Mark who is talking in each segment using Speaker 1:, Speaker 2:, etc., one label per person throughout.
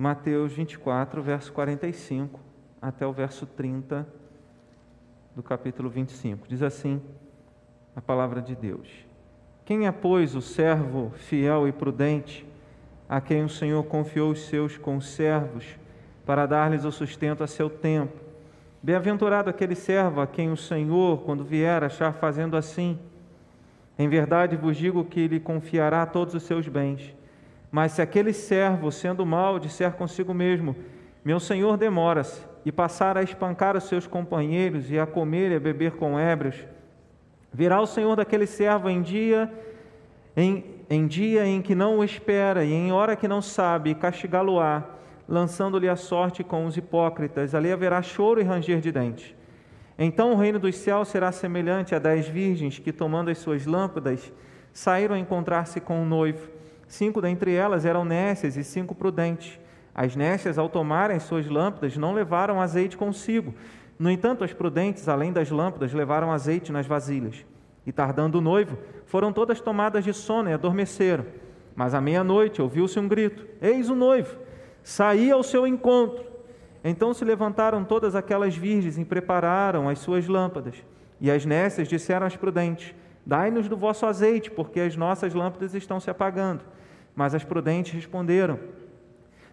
Speaker 1: Mateus 24, verso 45 até o verso 30 do capítulo 25. Diz assim a palavra de Deus: Quem é, pois, o servo fiel e prudente, a quem o Senhor confiou os seus conservos para dar-lhes o sustento a seu tempo? Bem-aventurado aquele servo a quem o Senhor, quando vier, achar fazendo assim. Em verdade vos digo que lhe confiará todos os seus bens. Mas se aquele servo, sendo mau, disser consigo mesmo: Meu senhor demora-se, e passar a espancar os seus companheiros e a comer e a beber com ébrios, virá o senhor daquele servo em dia em, em dia em que não o espera e em hora que não sabe, castigá-lo-á, lançando-lhe a sorte com os hipócritas. Ali haverá choro e ranger de dentes. Então o reino dos céus será semelhante a dez virgens que, tomando as suas lâmpadas, saíram a encontrar-se com o noivo. Cinco dentre elas eram nécias e cinco prudentes. As nécias, ao tomarem suas lâmpadas, não levaram azeite consigo. No entanto, as prudentes, além das lâmpadas, levaram azeite nas vasilhas. E tardando o noivo, foram todas tomadas de sono e adormeceram. Mas à meia-noite ouviu-se um grito: Eis o noivo! Saí ao seu encontro. Então se levantaram todas aquelas virgens e prepararam as suas lâmpadas. E as nécias disseram às prudentes: Dai-nos do vosso azeite, porque as nossas lâmpadas estão se apagando. Mas as prudentes responderam: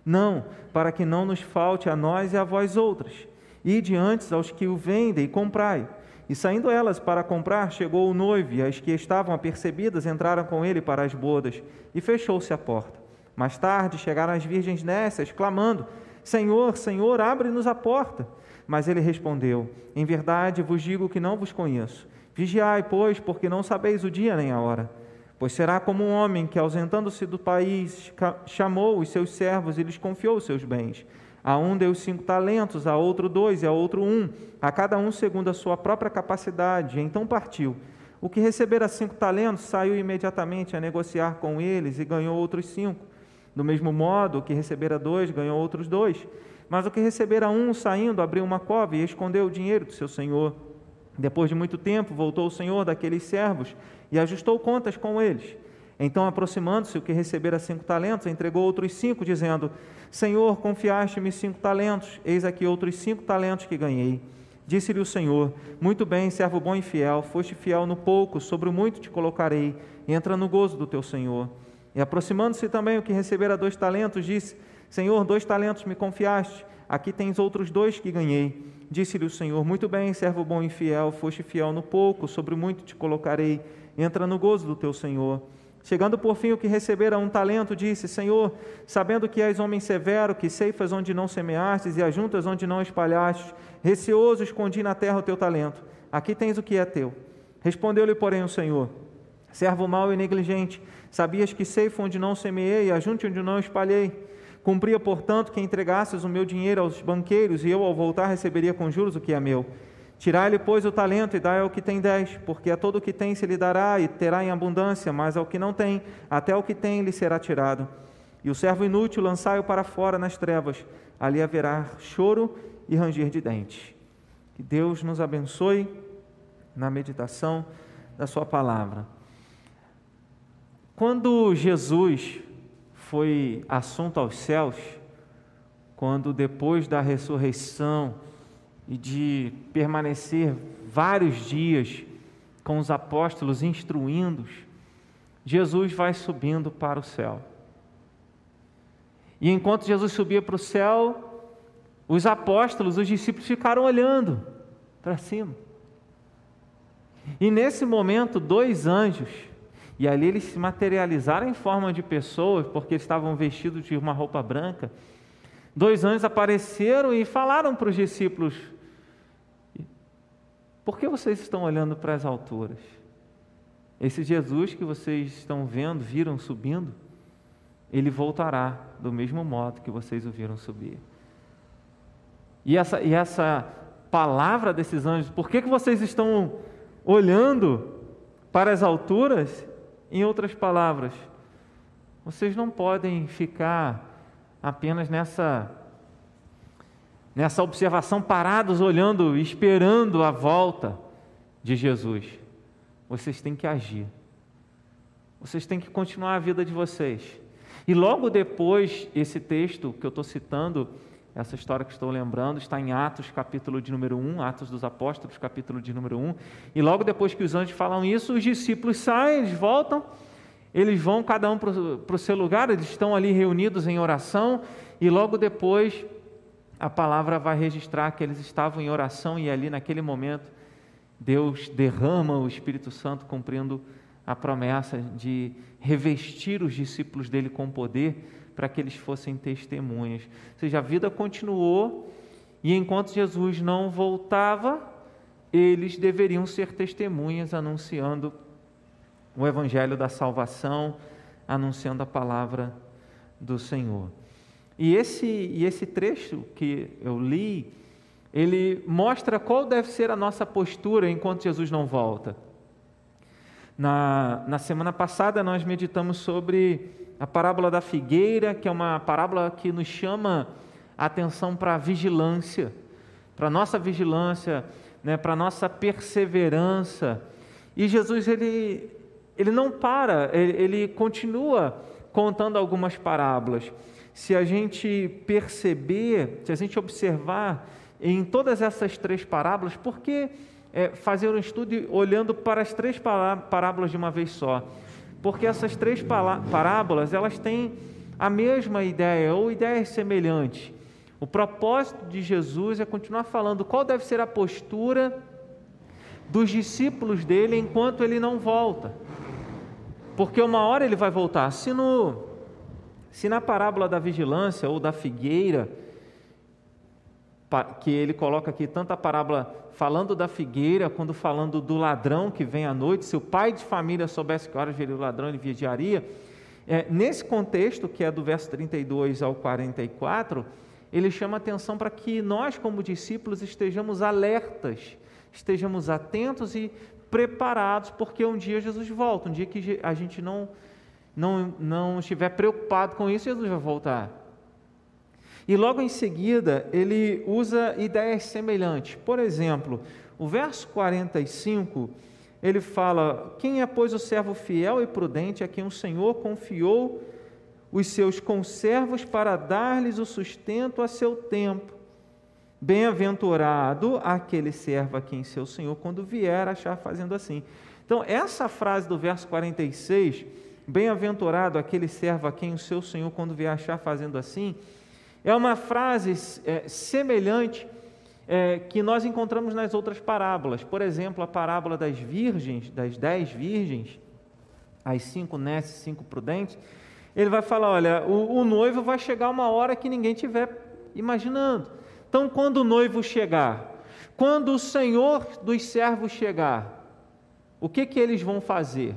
Speaker 1: Não, para que não nos falte a nós e a vós outras. Ide antes aos que o vendem e comprai. E saindo elas para comprar, chegou o noivo, e as que estavam apercebidas entraram com ele para as bodas, e fechou-se a porta. Mais tarde chegaram as virgens nécias, clamando: Senhor, Senhor, abre-nos a porta. Mas ele respondeu: Em verdade vos digo que não vos conheço. Vigiai, pois, porque não sabeis o dia nem a hora. Pois será como um homem que, ausentando-se do país, chamou os seus servos e lhes confiou os seus bens. A um deu cinco talentos, a outro dois e a outro um, a cada um segundo a sua própria capacidade. Então partiu. O que recebera cinco talentos saiu imediatamente a negociar com eles e ganhou outros cinco. Do mesmo modo, o que recebera dois ganhou outros dois. Mas o que recebera um, saindo, abriu uma cova e escondeu o dinheiro do seu senhor. Depois de muito tempo, voltou o senhor daqueles servos e ajustou contas com eles. Então, aproximando-se, o que recebera cinco talentos, entregou outros cinco, dizendo: Senhor, confiaste-me cinco talentos, eis aqui outros cinco talentos que ganhei. Disse-lhe o Senhor: Muito bem, servo bom e fiel, foste fiel no pouco, sobre o muito te colocarei, entra no gozo do teu Senhor. E aproximando-se também o que recebera dois talentos, disse: Senhor, dois talentos me confiaste, aqui tens outros dois que ganhei. Disse-lhe o Senhor: Muito bem, servo bom e fiel, foste fiel no pouco, sobre muito te colocarei, entra no gozo do teu Senhor. Chegando por fim o que recebera um talento, disse: Senhor, sabendo que és homem severo, que ceifas onde não semeastes e ajuntas onde não espalhastes, receoso escondi na terra o teu talento. Aqui tens o que é teu. Respondeu-lhe, porém, o Senhor: Servo mau e negligente, sabias que ceifo onde não semeei e ajunte onde não espalhei. Cumpria, portanto, que entregasses o meu dinheiro aos banqueiros e eu, ao voltar, receberia com juros o que é meu. Tirai-lhe, pois, o talento e dai ao que tem dez, porque a todo o que tem se lhe dará e terá em abundância, mas ao que não tem, até o que tem lhe será tirado. E o servo inútil lançai-o para fora nas trevas, ali haverá choro e ranger de dentes. Que Deus nos abençoe na meditação da Sua palavra. Quando Jesus foi assunto aos céus, quando depois da ressurreição, e de permanecer vários dias com os apóstolos instruindo-os, Jesus vai subindo para o céu. E enquanto Jesus subia para o céu, os apóstolos, os discípulos ficaram olhando para cima. E nesse momento, dois anjos, e ali eles se materializaram em forma de pessoas, porque estavam vestidos de uma roupa branca. Dois anjos apareceram e falaram para os discípulos: por que vocês estão olhando para as alturas? Esse Jesus que vocês estão vendo, viram subindo, ele voltará do mesmo modo que vocês o viram subir. E essa, e essa palavra desses anjos, por que, que vocês estão olhando para as alturas? Em outras palavras, vocês não podem ficar apenas nessa nessa observação, parados, olhando, esperando a volta de Jesus. Vocês têm que agir. Vocês têm que continuar a vida de vocês. E logo depois, esse texto que eu estou citando, essa história que estou lembrando, está em Atos, capítulo de número 1, Atos dos Apóstolos, capítulo de número 1. E logo depois que os anjos falam isso, os discípulos saem, eles voltam, eles vão cada um para o seu lugar, eles estão ali reunidos em oração, e logo depois a palavra vai registrar que eles estavam em oração e ali naquele momento Deus derrama o Espírito Santo cumprindo a promessa de revestir os discípulos dele com poder para que eles fossem testemunhas. Ou seja, a vida continuou e enquanto Jesus não voltava, eles deveriam ser testemunhas anunciando o evangelho da salvação, anunciando a palavra do Senhor. E esse, e esse trecho que eu li, ele mostra qual deve ser a nossa postura enquanto Jesus não volta. Na, na semana passada nós meditamos sobre a parábola da figueira, que é uma parábola que nos chama a atenção para a vigilância, para a nossa vigilância, né, para a nossa perseverança. E Jesus, ele, ele não para, ele, ele continua contando algumas parábolas se a gente perceber, se a gente observar em todas essas três parábolas, por que é, fazer um estudo olhando para as três parábolas de uma vez só? Porque essas três parábolas, elas têm a mesma ideia ou ideias semelhantes. O propósito de Jesus é continuar falando qual deve ser a postura dos discípulos dele enquanto ele não volta. Porque uma hora ele vai voltar. Se no se na parábola da vigilância ou da figueira, que ele coloca aqui tanto a parábola falando da figueira, quando falando do ladrão que vem à noite, se o pai de família soubesse que horas viria o ladrão, ele vigiaria. É, nesse contexto, que é do verso 32 ao 44, ele chama atenção para que nós, como discípulos, estejamos alertas, estejamos atentos e preparados, porque um dia Jesus volta, um dia que a gente não não, não estiver preocupado com isso, Jesus vai voltar. E logo em seguida, ele usa ideias semelhantes. Por exemplo, o verso 45, ele fala: Quem é, pois, o servo fiel e prudente a quem o Senhor confiou os seus conservos para dar-lhes o sustento a seu tempo? Bem-aventurado aquele servo a quem seu Senhor, quando vier, achar fazendo assim. Então, essa frase do verso 46 Bem-aventurado aquele servo a quem o seu senhor, quando vier achar fazendo assim, é uma frase é, semelhante é, que nós encontramos nas outras parábolas. Por exemplo, a parábola das virgens, das dez virgens, as cinco nesses, cinco prudentes. Ele vai falar: olha, o, o noivo vai chegar uma hora que ninguém estiver imaginando. Então, quando o noivo chegar, quando o senhor dos servos chegar, o que, que eles vão fazer?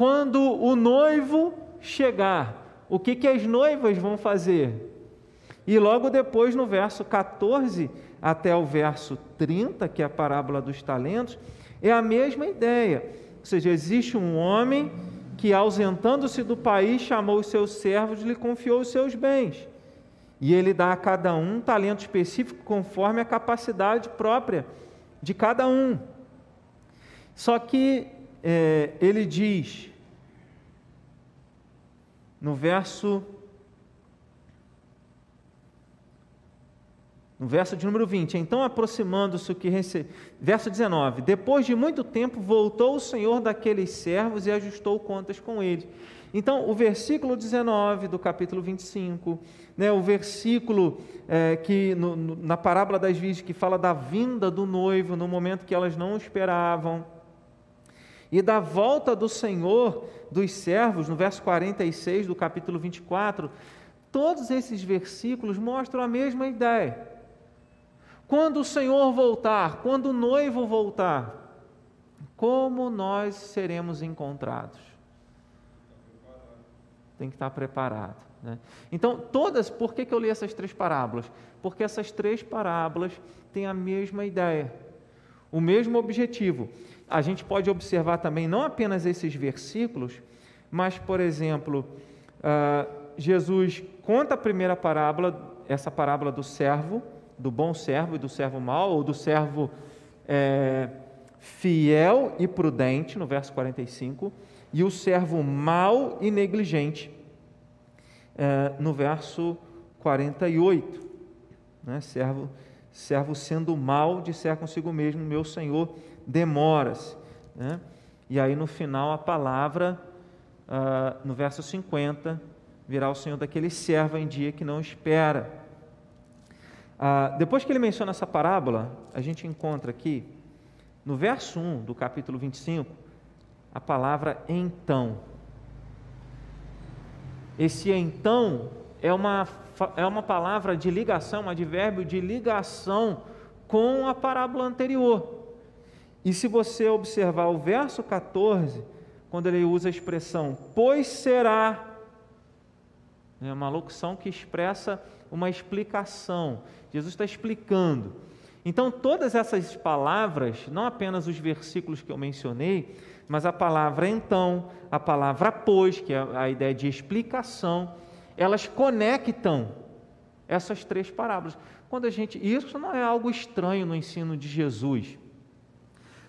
Speaker 1: quando o noivo chegar, o que, que as noivas vão fazer? E logo depois, no verso 14 até o verso 30, que é a parábola dos talentos, é a mesma ideia. Ou seja, existe um homem que, ausentando-se do país, chamou os seus servos e lhe confiou os seus bens. E ele dá a cada um um talento específico conforme a capacidade própria de cada um. Só que é, ele diz: no verso No verso de número 20, então aproximando-se o que recebeu. Verso 19: Depois de muito tempo voltou o Senhor daqueles servos e ajustou contas com eles. Então, o versículo 19 do capítulo 25, né, o versículo é, que no, no, na parábola das virgens que fala da vinda do noivo no momento que elas não esperavam e da volta do Senhor dos servos, no verso 46 do capítulo 24, todos esses versículos mostram a mesma ideia. Quando o Senhor voltar, quando o noivo voltar, como nós seremos encontrados? Tem que estar preparado. Né? Então, todas, por que, que eu li essas três parábolas? Porque essas três parábolas têm a mesma ideia, o mesmo objetivo a gente pode observar também não apenas esses versículos, mas, por exemplo, uh, Jesus conta a primeira parábola, essa parábola do servo, do bom servo e do servo mau, ou do servo é, fiel e prudente, no verso 45, e o servo mau e negligente, é, no verso 48. Né? Servo, servo sendo mal, disser consigo mesmo: Meu senhor demora-se. Né? E aí no final a palavra, uh, no verso 50, virá o Senhor daquele servo em dia que não espera. Uh, depois que ele menciona essa parábola, a gente encontra aqui, no verso 1 do capítulo 25, a palavra então. Esse então é uma, é uma palavra de ligação, um advérbio de ligação com a parábola anterior. E se você observar o verso 14, quando ele usa a expressão pois será, é uma locução que expressa uma explicação. Jesus está explicando. Então, todas essas palavras, não apenas os versículos que eu mencionei, mas a palavra então, a palavra pois, que é a ideia de explicação, elas conectam essas três parábolas. Quando a gente, isso não é algo estranho no ensino de Jesus.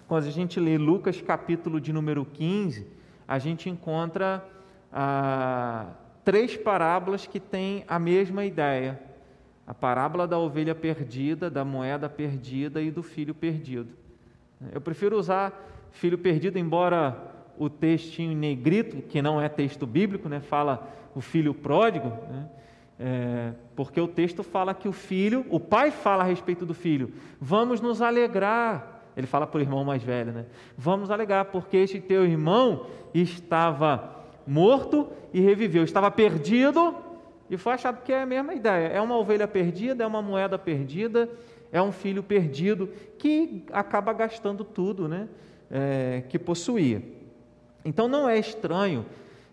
Speaker 1: Quando a gente lê Lucas capítulo de número 15, a gente encontra ah, três parábolas que têm a mesma ideia. A parábola da ovelha perdida, da moeda perdida e do filho perdido. Eu prefiro usar filho perdido, embora o textinho negrito, que não é texto bíblico, né, fala o filho pródigo, né, é, porque o texto fala que o filho, o pai fala a respeito do filho, vamos nos alegrar ele fala para o irmão mais velho, né? Vamos alegar, porque este teu irmão estava morto e reviveu, estava perdido e foi achado que é a mesma ideia. É uma ovelha perdida, é uma moeda perdida, é um filho perdido que acaba gastando tudo, né? É, que possuía. Então não é estranho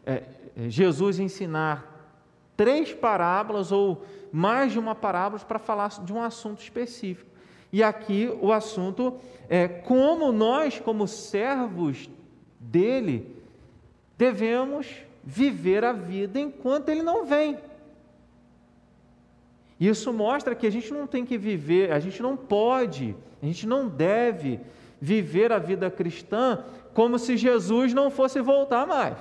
Speaker 1: é, Jesus ensinar três parábolas ou mais de uma parábola para falar de um assunto específico. E aqui o assunto é como nós, como servos dele, devemos viver a vida enquanto ele não vem. Isso mostra que a gente não tem que viver, a gente não pode, a gente não deve viver a vida cristã como se Jesus não fosse voltar mais.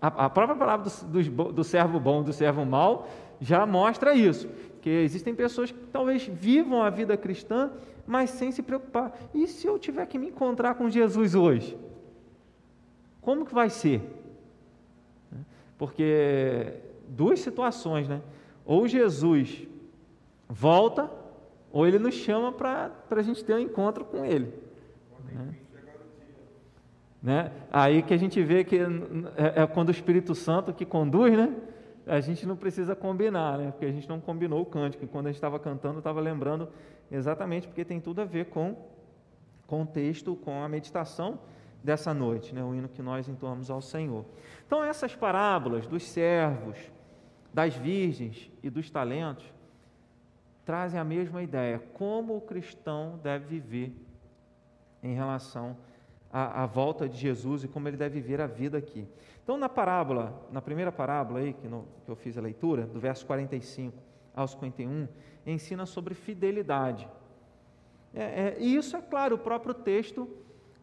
Speaker 1: A, a própria palavra do, do, do servo bom, do servo mau, já mostra isso. Porque existem pessoas que talvez vivam a vida cristã, mas sem se preocupar. E se eu tiver que me encontrar com Jesus hoje? Como que vai ser? Porque duas situações, né? Ou Jesus volta, ou ele nos chama para a gente ter um encontro com ele. Né? né? Aí que a gente vê que é, é quando o Espírito Santo que conduz, né? a gente não precisa combinar, né? porque a gente não combinou o cântico. E quando a gente estava cantando, estava lembrando exatamente porque tem tudo a ver com, com o texto, com a meditação dessa noite, né? o hino que nós entoamos ao Senhor. Então, essas parábolas dos servos, das virgens e dos talentos trazem a mesma ideia: como o cristão deve viver em relação à, à volta de Jesus e como ele deve viver a vida aqui. Então, na parábola, na primeira parábola aí, que, no, que eu fiz a leitura, do verso 45 ao 51, ensina sobre fidelidade. É, é, e isso é claro, o próprio texto,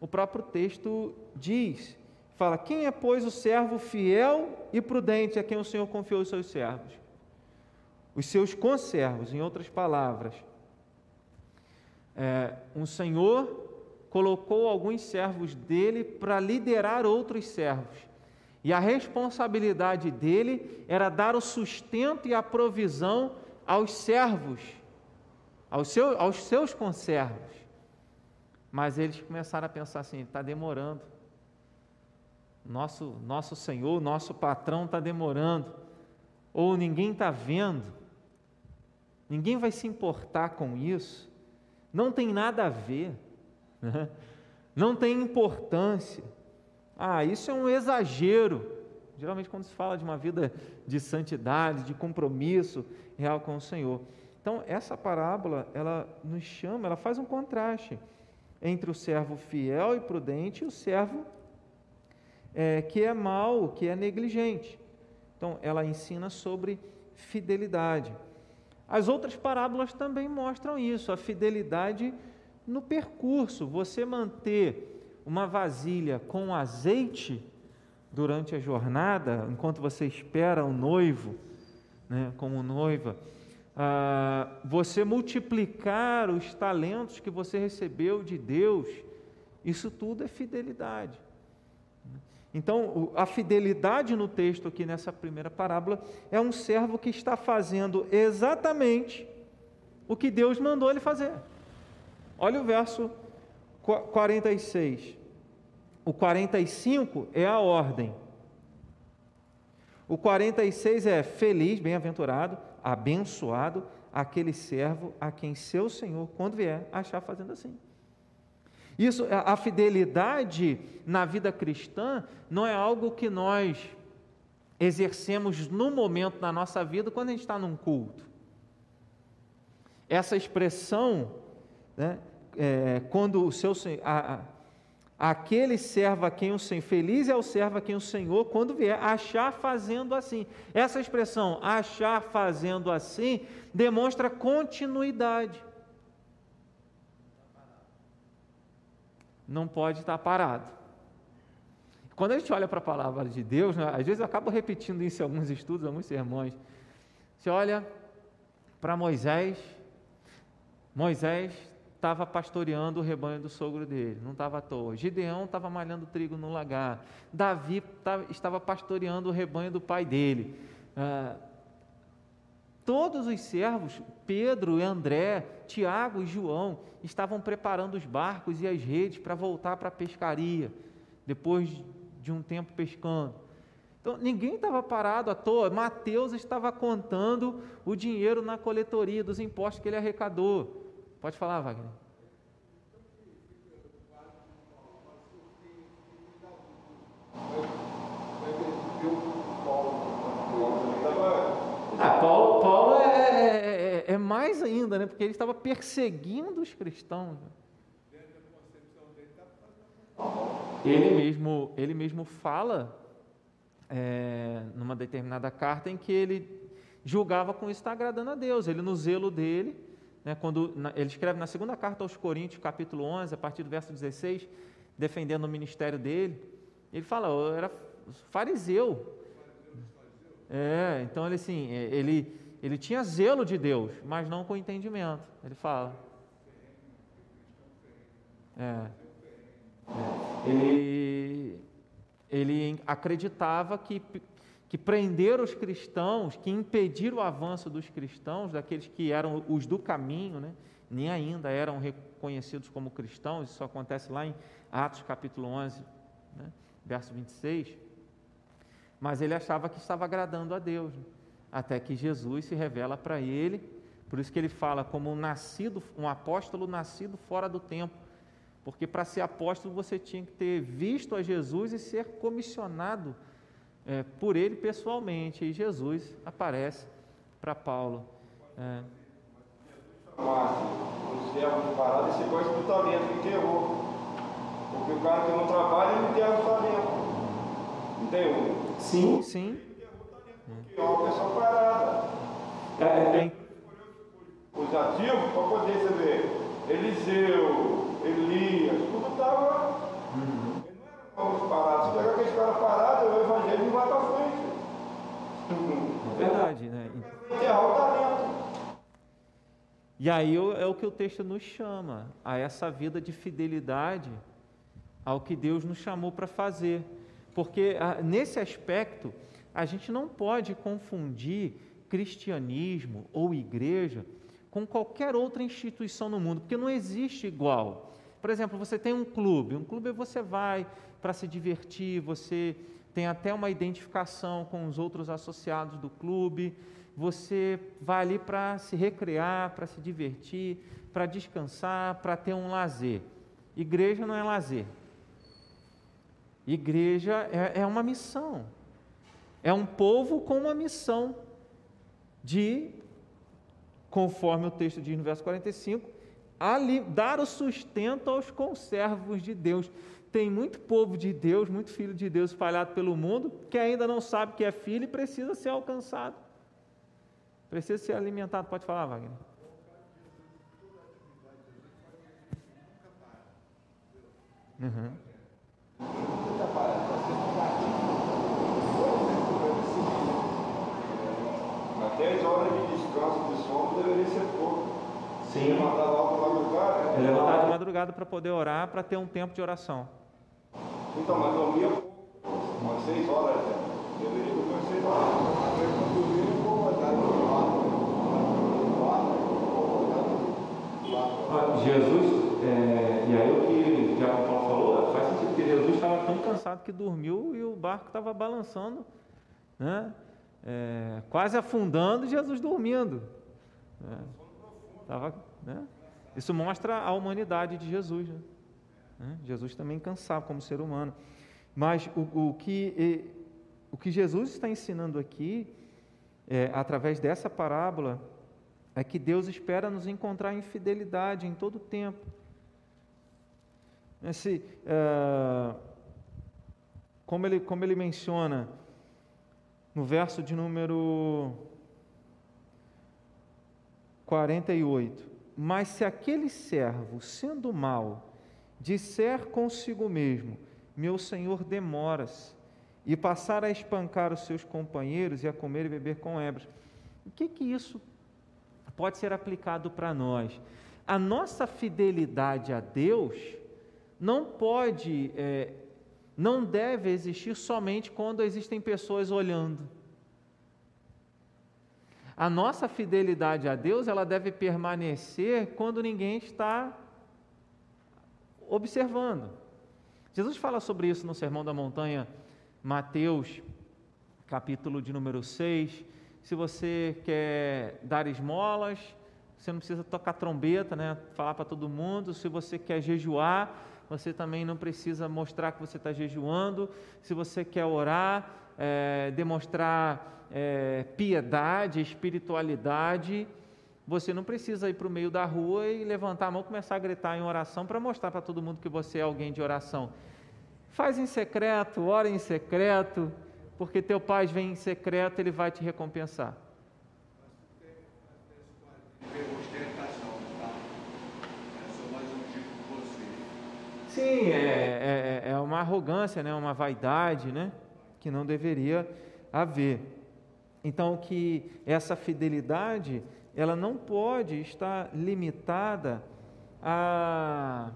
Speaker 1: o próprio texto diz, fala, quem é, pois, o servo fiel e prudente a quem o Senhor confiou os seus servos? Os seus conservos, em outras palavras. É, um Senhor colocou alguns servos dele para liderar outros servos. E a responsabilidade dele era dar o sustento e a provisão aos servos, aos, seu, aos seus conservos. Mas eles começaram a pensar assim: está demorando. Nosso, nosso Senhor, nosso patrão está demorando. Ou ninguém está vendo. Ninguém vai se importar com isso. Não tem nada a ver. Né? Não tem importância. Ah, isso é um exagero. Geralmente, quando se fala de uma vida de santidade, de compromisso real com o Senhor. Então, essa parábola, ela nos chama, ela faz um contraste entre o servo fiel e prudente e o servo é, que é mau, que é negligente. Então, ela ensina sobre fidelidade. As outras parábolas também mostram isso, a fidelidade no percurso, você manter uma vasilha com azeite durante a jornada, enquanto você espera o noivo, né, como noiva, ah, você multiplicar os talentos que você recebeu de Deus, isso tudo é fidelidade. Então, a fidelidade no texto aqui nessa primeira parábola é um servo que está fazendo exatamente o que Deus mandou ele fazer. Olha o verso 46. O 45 é a ordem. O 46 é feliz, bem-aventurado, abençoado aquele servo a quem seu Senhor, quando vier, achar fazendo assim. Isso, a fidelidade na vida cristã não é algo que nós exercemos no momento da nossa vida quando a gente está num culto. Essa expressão, né, é, quando o seu a, a, aquele servo a quem o Senhor, feliz é o servo a quem o Senhor, quando vier, achar fazendo assim. Essa expressão, achar fazendo assim, demonstra continuidade. Não pode estar parado. Quando a gente olha para a palavra de Deus, né, às vezes eu acabo repetindo isso em alguns estudos, alguns sermões. Você olha para Moisés, Moisés estava pastoreando o rebanho do sogro dele, não estava à toa. Gideão estava malhando trigo no lagar. Davi estava pastoreando o rebanho do pai dele. Ah, todos os servos, Pedro André, Tiago e João, estavam preparando os barcos e as redes para voltar para a pescaria, depois de um tempo pescando. Então, ninguém estava parado à toa. Mateus estava contando o dinheiro na coletoria dos impostos que ele arrecadou. Pode falar, Wagner. Ah, Paulo, mais ainda, né? Porque ele estava perseguindo os cristãos. Ele mesmo, ele mesmo fala é, numa determinada carta em que ele julgava com isso estar agradando a Deus. Ele, no zelo dele, né, quando na, ele escreve na segunda carta aos Coríntios, capítulo 11, a partir do verso 16, defendendo o ministério dele, ele fala, eu era fariseu. É, então ele assim, é, ele, ele tinha zelo de Deus, mas não com entendimento. Ele fala. É, é, ele, ele acreditava que que prender os cristãos, que impedir o avanço dos cristãos, daqueles que eram os do caminho, né? nem ainda eram reconhecidos como cristãos, isso acontece lá em Atos capítulo 11, né? verso 26. Mas ele achava que estava agradando a Deus, né? Até que Jesus se revela para ele, por isso que ele fala como um nascido, um apóstolo nascido fora do tempo, porque para ser apóstolo você tinha que ter visto a Jesus e ser comissionado é, por ele pessoalmente. E Jesus aparece para Paulo. É.
Speaker 2: O servo de parada, esse gosta do talento que enterrou. Porque o cara que não trabalha, ele enterra o talento. Não tem um?
Speaker 1: Sim, sim.
Speaker 2: Porque é parada. É, é, é. Os ativos, para poder ver, Eliseu, Elias, tudo estava. Uhum. Vamos parar. Se pegar aquele cara parado, o evangelho não vai para frente.
Speaker 1: É verdade, né?
Speaker 2: Enterrar o talento.
Speaker 1: E aí é o que o texto nos chama, a essa vida de fidelidade ao que Deus nos chamou para fazer. Porque ah, nesse aspecto, a gente não pode confundir cristianismo ou igreja com qualquer outra instituição no mundo, porque não existe igual. Por exemplo, você tem um clube, um clube você vai, para se divertir, você tem até uma identificação com os outros associados do clube, você vai ali para se recrear, para se divertir, para descansar, para ter um lazer. Igreja não é lazer. Igreja é, é uma missão. É um povo com uma missão de, conforme o texto diz no verso 45, ali, dar o sustento aos conservos de Deus. Tem muito povo de Deus, muito filho de Deus espalhado pelo mundo, que ainda não sabe que é filho e precisa ser alcançado. Precisa ser alimentado. Pode falar, Wagner. Uhum.
Speaker 2: 10 horas de descanso de sono deveria ser pouco.
Speaker 1: Sim.
Speaker 2: Levantar logo de madrugada. né?
Speaker 1: Ele levantar de madrugada para poder orar, para ter um tempo de oração.
Speaker 2: Então, mas dormia pouco. Umas 6 horas, né? Deveria dormir umas 6 horas.
Speaker 1: Ah, Jesus, é, e aí o que o Diabo Paulo falou, faz sentido, porque Jesus estava tão cansado que dormiu e o barco estava balançando, né? É, quase afundando Jesus dormindo. né? Tava, né? Isso mostra a humanidade de Jesus. Né? Né? Jesus também cansava como ser humano. Mas o, o que, o que Jesus está ensinando aqui, é, através dessa parábola, é que Deus espera nos encontrar em fidelidade em todo o tempo. Esse, ah, como, ele, como ele menciona no verso de número 48: Mas se aquele servo, sendo mau, disser consigo mesmo: Meu senhor demora-se, e passar a espancar os seus companheiros e a comer e beber com hebras. O que que isso pode ser aplicado para nós? A nossa fidelidade a Deus não pode, é, não deve existir somente quando existem pessoas olhando. A nossa fidelidade a Deus, ela deve permanecer quando ninguém está observando. Jesus fala sobre isso no Sermão da Montanha, Mateus, capítulo de número 6. Se você quer dar esmolas, você não precisa tocar trombeta, né? falar para todo mundo. Se você quer jejuar, você também não precisa mostrar que você está jejuando. Se você quer orar, é, demonstrar é, piedade, espiritualidade, você não precisa ir para o meio da rua e levantar a mão e começar a gritar em oração para mostrar para todo mundo que você é alguém de oração. Faz em secreto, ora em secreto, porque teu pai vem em secreto, ele vai te recompensar. Sim, é, é, é uma arrogância, né? uma vaidade, né? que não deveria haver. Então, que essa fidelidade, ela não pode estar limitada a,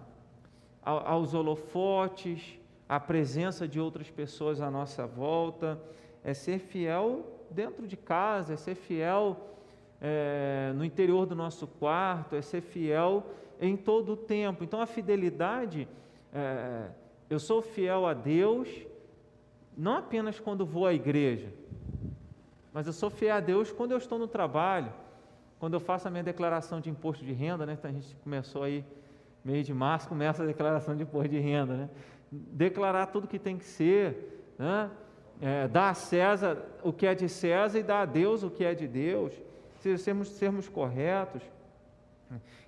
Speaker 1: a, aos holofotes, à presença de outras pessoas à nossa volta, é ser fiel dentro de casa, é ser fiel é, no interior do nosso quarto, é ser fiel em todo o tempo. Então, a fidelidade, é, eu sou fiel a Deus, não apenas quando vou à igreja, mas eu sou fiel a Deus quando eu estou no trabalho, quando eu faço a minha declaração de imposto de renda, né? Então a gente começou aí, mês de março, começa a declaração de imposto de renda, né? Declarar tudo que tem que ser, né? É, dar a César o que é de César e dar a Deus o que é de Deus, sermos, sermos corretos.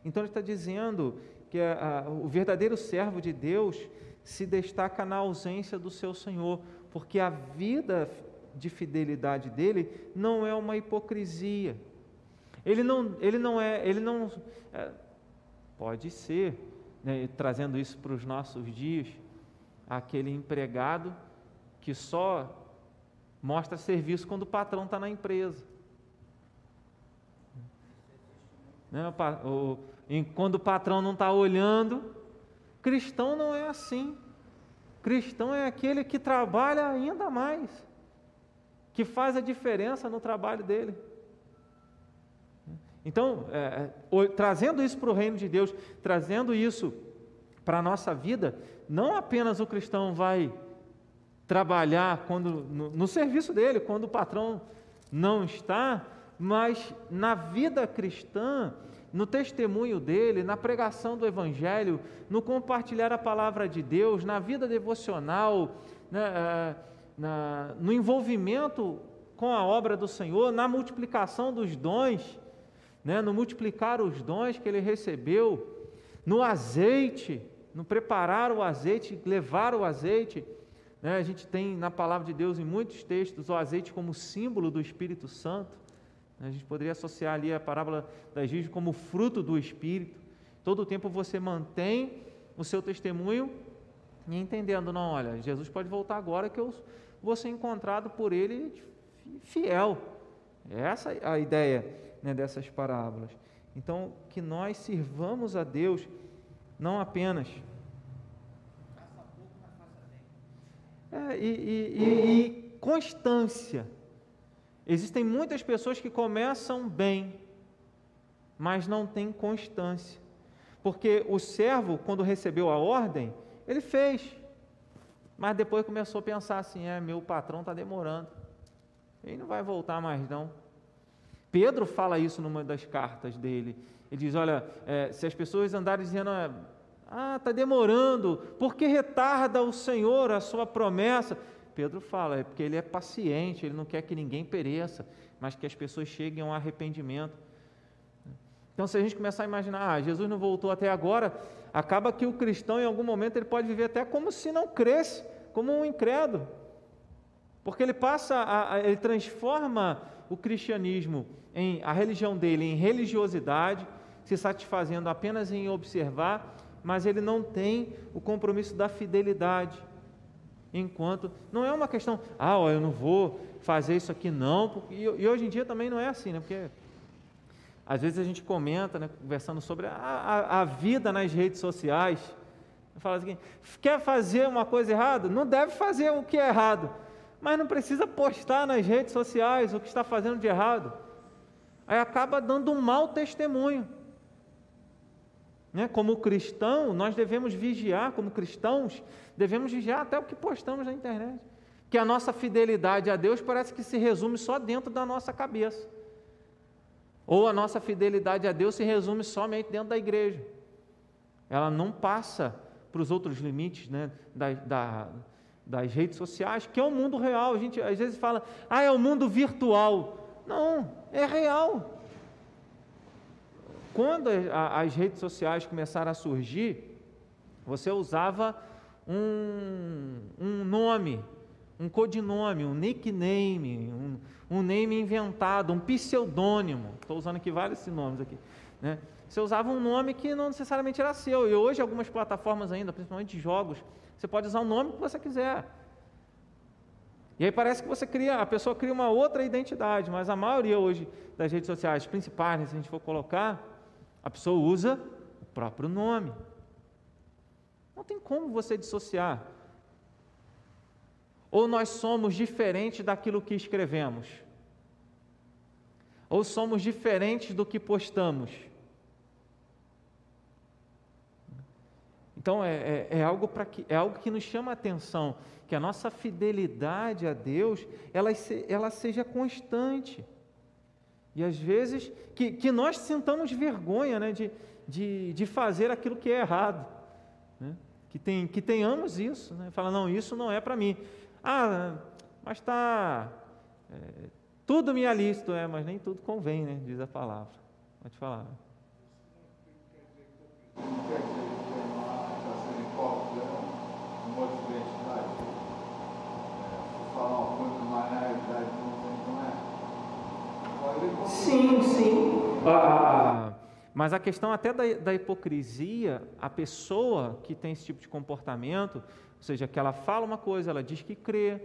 Speaker 1: Então ele está dizendo que a, a, o verdadeiro servo de Deus se destaca na ausência do seu Senhor, porque a vida de fidelidade dele não é uma hipocrisia. Ele não, ele não é, ele não é, pode ser, né, trazendo isso para os nossos dias, aquele empregado que só mostra serviço quando o patrão está na empresa. Né, o, quando o patrão não está olhando, cristão não é assim. Cristão é aquele que trabalha ainda mais, que faz a diferença no trabalho dele. Então, é, trazendo isso para o reino de Deus, trazendo isso para a nossa vida, não apenas o cristão vai trabalhar quando, no, no serviço dele, quando o patrão não está, mas na vida cristã, no testemunho dele, na pregação do Evangelho, no compartilhar a palavra de Deus, na vida devocional, na, na, no envolvimento com a obra do Senhor, na multiplicação dos dons, né, no multiplicar os dons que ele recebeu, no azeite, no preparar o azeite, levar o azeite. Né, a gente tem na palavra de Deus, em muitos textos, o azeite como símbolo do Espírito Santo. A gente poderia associar ali a parábola das virgens como fruto do Espírito. Todo o tempo você mantém o seu testemunho e entendendo, não, olha, Jesus pode voltar agora que eu vou ser encontrado por Ele fiel. É essa a ideia né, dessas parábolas. Então, que nós sirvamos a Deus não apenas. É, e, e, e, e constância. Existem muitas pessoas que começam bem, mas não têm constância. Porque o servo, quando recebeu a ordem, ele fez. Mas depois começou a pensar assim: é, meu patrão está demorando. Ele não vai voltar mais, não. Pedro fala isso numa das cartas dele. Ele diz: olha, é, se as pessoas andarem dizendo, ah, está demorando, por que retarda o Senhor a sua promessa? Pedro fala, é porque ele é paciente, ele não quer que ninguém pereça, mas que as pessoas cheguem ao arrependimento. Então, se a gente começar a imaginar, ah, Jesus não voltou até agora, acaba que o cristão, em algum momento, ele pode viver até como se não cresce, como um incrédulo. Porque ele passa, a, a, ele transforma o cristianismo, em, a religião dele, em religiosidade, se satisfazendo apenas em observar, mas ele não tem o compromisso da fidelidade. Enquanto, não é uma questão, ah, ó, eu não vou fazer isso aqui não, porque, e, hoje em dia também não é assim, né? Porque às vezes a gente comenta, né, conversando sobre a, a, a vida nas redes sociais, fala assim, quer fazer uma coisa errada? Não deve fazer o que é errado, mas não precisa postar nas redes sociais o que está fazendo de errado. Aí acaba dando um mau testemunho. Né? Como cristão, nós devemos vigiar, como cristãos, devemos vigiar até o que postamos na internet. Que a nossa fidelidade a Deus parece que se resume só dentro da nossa cabeça. Ou a nossa fidelidade a Deus se resume somente dentro da igreja. Ela não passa para os outros limites né, da, da, das redes sociais, que é o mundo real. A gente às vezes fala, ah, é o mundo virtual. Não, é real. Quando a, as redes sociais começaram a surgir, você usava um, um nome, um codinome, um nickname, um, um name inventado, um pseudônimo. Estou usando aqui vários nomes aqui. Né? Você usava um nome que não necessariamente era seu. E hoje, algumas plataformas ainda, principalmente jogos, você pode usar o nome que você quiser. E aí parece que você cria, a pessoa cria uma outra identidade, mas a maioria hoje das redes sociais principais, né, se a gente for colocar, a pessoa usa o próprio nome. Não tem como você dissociar ou nós somos diferentes daquilo que escrevemos? Ou somos diferentes do que postamos? Então é, é, é algo que é algo que nos chama a atenção, que a nossa fidelidade a Deus ela, ela seja constante. E às vezes que, que nós sintamos vergonha né, de, de, de fazer aquilo que é errado. Né? Que, tem, que tenhamos isso. Né? Fala, não, isso não é para mim. Ah, mas está. É, tudo me alisto, é, mas nem tudo convém, né? Diz a palavra. Pode falar. Falar uma coisa, mas na realidade não é. Sim, sim. Ah, ah, ah, mas a questão até da, da hipocrisia, a pessoa que tem esse tipo de comportamento, ou seja, que ela fala uma coisa, ela diz que crê,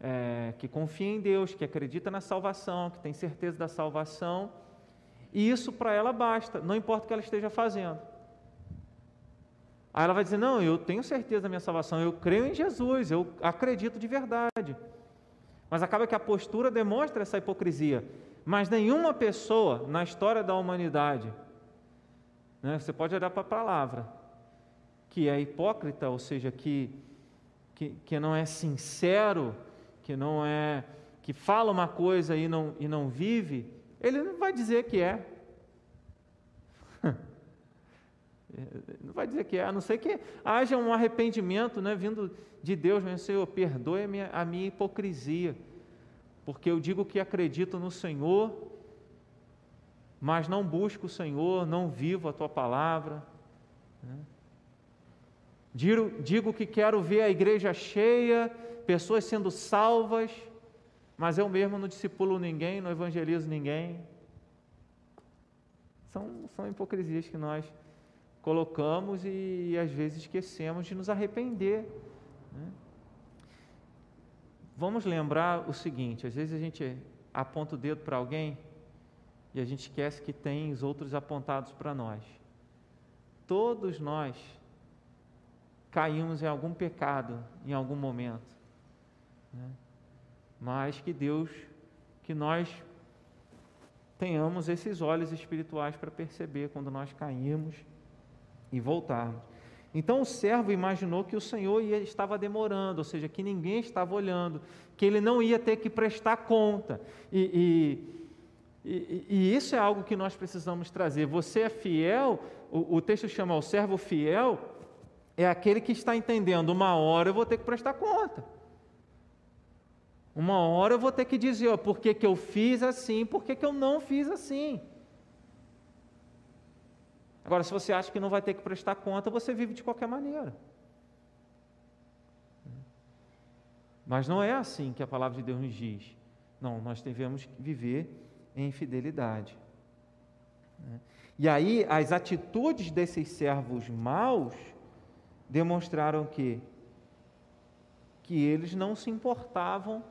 Speaker 1: é, que confia em Deus, que acredita na salvação, que tem certeza da salvação, e isso para ela basta, não importa o que ela esteja fazendo. Aí ela vai dizer: Não, eu tenho certeza da minha salvação, eu creio em Jesus, eu acredito de verdade. Mas acaba que a postura demonstra essa hipocrisia. Mas nenhuma pessoa na história da humanidade, né, você pode olhar para a palavra, que é hipócrita, ou seja, que que, que não é sincero, que não é que fala uma coisa e não, e não vive, ele não vai dizer que é. não vai dizer que é, a não ser que haja um arrependimento né, vindo de Deus, meu Senhor, perdoe a minha, a minha hipocrisia, porque eu digo que acredito no Senhor, mas não busco o Senhor, não vivo a tua palavra. Né? Digo, digo que quero ver a igreja cheia, pessoas sendo salvas, mas eu mesmo não discipulo ninguém, não evangelizo ninguém. São, são hipocrisias que nós colocamos e, e às vezes esquecemos de nos arrepender. Né? Vamos lembrar o seguinte: às vezes a gente aponta o dedo para alguém e a gente esquece que tem os outros apontados para nós. Todos nós caímos em algum pecado em algum momento. Né? Mas que Deus, que nós tenhamos esses olhos espirituais para perceber quando nós caímos e voltarmos. Então o servo imaginou que o Senhor ia, estava demorando, ou seja, que ninguém estava olhando, que ele não ia ter que prestar conta. E, e, e, e isso é algo que nós precisamos trazer. Você é fiel, o, o texto chama o servo fiel, é aquele que está entendendo, uma hora eu vou ter que prestar conta. Uma hora eu vou ter que dizer, ó, por que, que eu fiz assim, por que, que eu não fiz assim. Agora, se você acha que não vai ter que prestar conta, você vive de qualquer maneira. Mas não é assim que a palavra de Deus nos diz. Não, nós devemos viver em fidelidade. E aí, as atitudes desses servos maus demonstraram que que eles não se importavam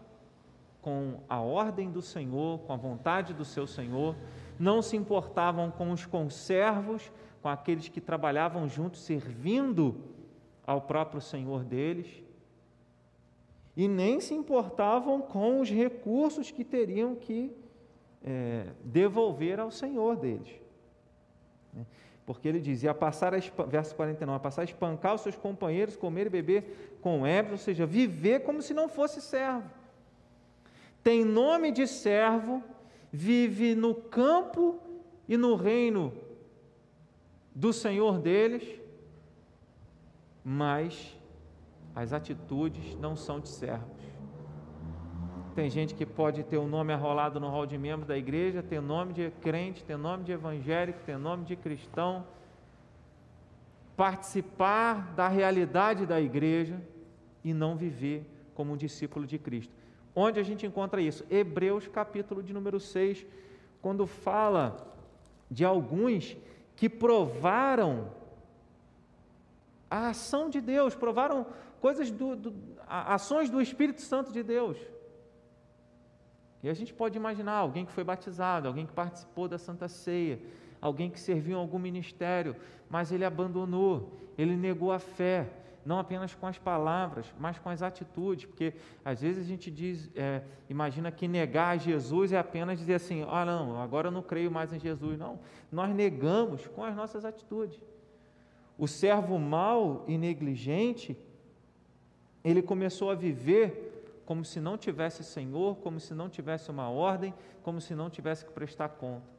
Speaker 1: com a ordem do Senhor, com a vontade do seu Senhor, não se importavam com os conservos, com aqueles que trabalhavam juntos, servindo ao próprio Senhor deles, e nem se importavam com os recursos que teriam que é, devolver ao Senhor deles. Né? Porque ele dizia, a passar a, verso 49, a passar a espancar os seus companheiros, comer e beber com ébrios, ou seja, viver como se não fosse servo. Tem nome de servo, vive no campo e no reino do Senhor deles, mas as atitudes não são de servos. Tem gente que pode ter o um nome arrolado no hall de membros da igreja, ter nome de crente, ter nome de evangélico, ter nome de cristão, participar da realidade da igreja e não viver como um discípulo de Cristo. Onde a gente encontra isso? Hebreus capítulo de número 6, quando fala de alguns que provaram a ação de Deus, provaram coisas do, do ações do Espírito Santo de Deus. E a gente pode imaginar alguém que foi batizado, alguém que participou da Santa Ceia, alguém que serviu em algum ministério, mas ele abandonou, ele negou a fé, não apenas com as palavras, mas com as atitudes, porque às vezes a gente diz, é, imagina que negar a Jesus é apenas dizer assim: ah, não, agora eu não creio mais em Jesus. Não, nós negamos com as nossas atitudes. O servo mau e negligente, ele começou a viver como se não tivesse Senhor, como se não tivesse uma ordem, como se não tivesse que prestar conta.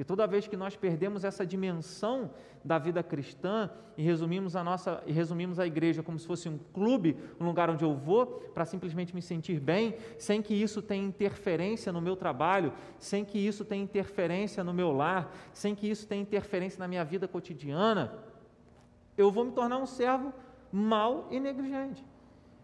Speaker 1: E toda vez que nós perdemos essa dimensão da vida cristã e resumimos a nossa e resumimos a igreja como se fosse um clube, um lugar onde eu vou para simplesmente me sentir bem, sem que isso tenha interferência no meu trabalho, sem que isso tenha interferência no meu lar, sem que isso tenha interferência na minha vida cotidiana, eu vou me tornar um servo mau e negligente,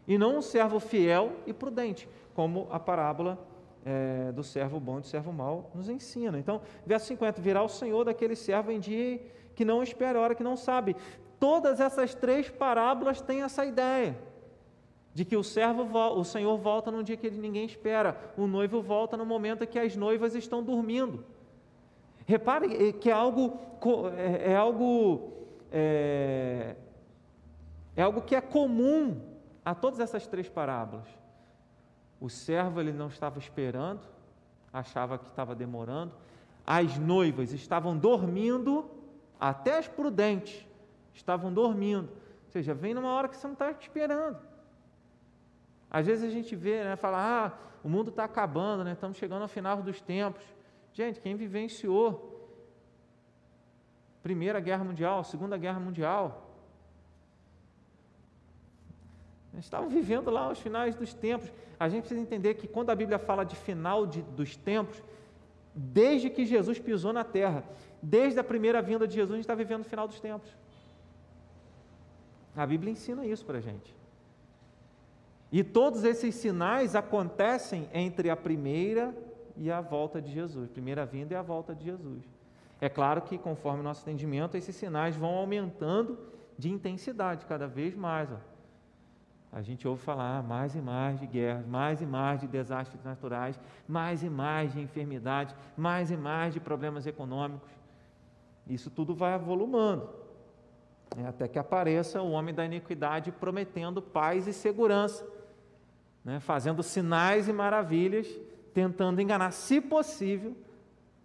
Speaker 1: e não um servo fiel e prudente, como a parábola é, do servo bom e do servo mau nos ensina. Então, verso 50, virá o Senhor daquele servo em dia que não espera, hora que não sabe. Todas essas três parábolas têm essa ideia de que o servo, o Senhor volta num dia que ninguém espera, o noivo volta no momento que as noivas estão dormindo. Repare que é algo, é, é algo, é, é algo que é comum a todas essas três parábolas. O servo ele não estava esperando, achava que estava demorando. As noivas estavam dormindo, até as prudentes estavam dormindo. Ou seja, vem numa hora que você não está esperando. Às vezes a gente vê, né, fala, ah, o mundo está acabando, né, estamos chegando ao final dos tempos. Gente, quem vivenciou Primeira Guerra Mundial, Segunda Guerra Mundial, estavam vivendo lá os finais dos tempos. A gente precisa entender que quando a Bíblia fala de final de, dos tempos, desde que Jesus pisou na terra, desde a primeira vinda de Jesus, a gente está vivendo o final dos tempos. A Bíblia ensina isso para a gente. E todos esses sinais acontecem entre a primeira e a volta de Jesus, primeira vinda e a volta de Jesus. É claro que, conforme o nosso entendimento, esses sinais vão aumentando de intensidade cada vez mais. Ó. a gente ouve falar mais e mais de guerras, mais e mais de desastres naturais, mais e mais de enfermidades, mais e mais de problemas econômicos. Isso tudo vai avolumando, né, até que apareça o homem da iniquidade prometendo paz e segurança, né, fazendo sinais e maravilhas, tentando enganar, se possível,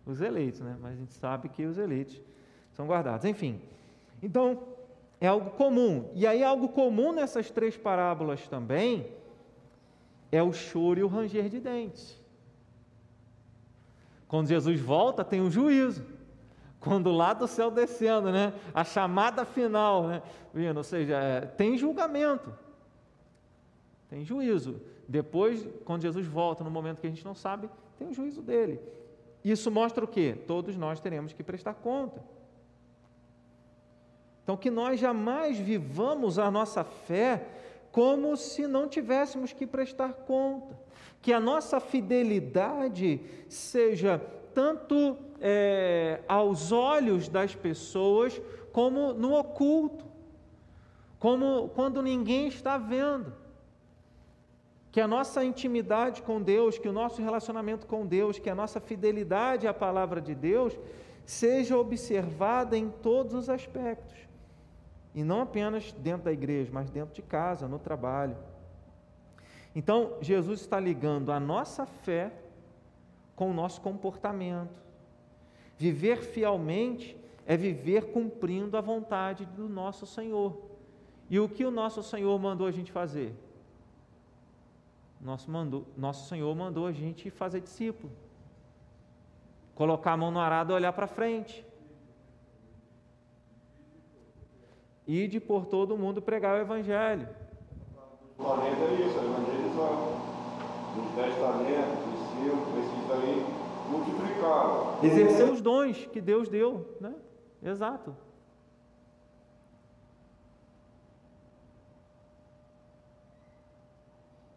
Speaker 1: os eleitos, né? mas a gente sabe que os eleitos são guardados. Enfim, então é algo comum. E aí, algo comum nessas três parábolas também é o choro e o ranger de dentes. Quando Jesus volta, tem um juízo. Quando lá do céu descendo, né? A chamada final, né? Ou seja, é, tem julgamento. Tem juízo. Depois, quando Jesus volta, no momento que a gente não sabe, tem o juízo dele. Isso mostra o quê? Todos nós teremos que prestar conta. Então, que nós jamais vivamos a nossa fé como se não tivéssemos que prestar conta. Que a nossa fidelidade seja tanto é, aos olhos das pessoas, como no oculto, como quando ninguém está vendo. Que a nossa intimidade com Deus, que o nosso relacionamento com Deus, que a nossa fidelidade à palavra de Deus seja observada em todos os aspectos. E não apenas dentro da igreja, mas dentro de casa, no trabalho. Então, Jesus está ligando a nossa fé com o nosso comportamento. Viver fielmente é viver cumprindo a vontade do nosso Senhor. E o que o nosso Senhor mandou a gente fazer? Nosso, mandou, nosso Senhor mandou a gente fazer discípulo. Colocar a mão no arado e olhar para frente. Ide por todo o mundo pregar o Evangelho.
Speaker 2: O talento é isso, a evangelização. Dos dez talentos, dos cinco, precisa aí multiplicar.
Speaker 1: Exercer os dons que Deus deu, né? Exato.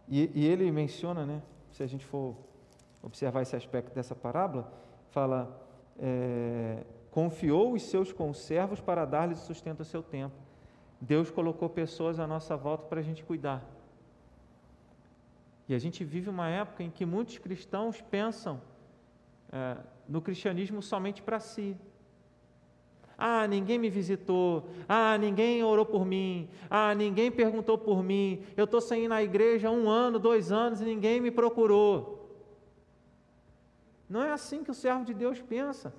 Speaker 1: E, e, ele menciona, né? Se a gente for observar esse aspecto dessa parábola, fala é, confiou os seus conservos para dar-lhes sustento a seu tempo. Deus colocou pessoas à nossa volta para a gente cuidar. E a gente vive uma época em que muitos cristãos pensam é, no cristianismo somente para si. Ah, ninguém me visitou. Ah, ninguém orou por mim. Ah, ninguém perguntou por mim. Eu estou sem ir na igreja um ano, dois anos e ninguém me procurou. Não é assim que o servo de Deus pensa.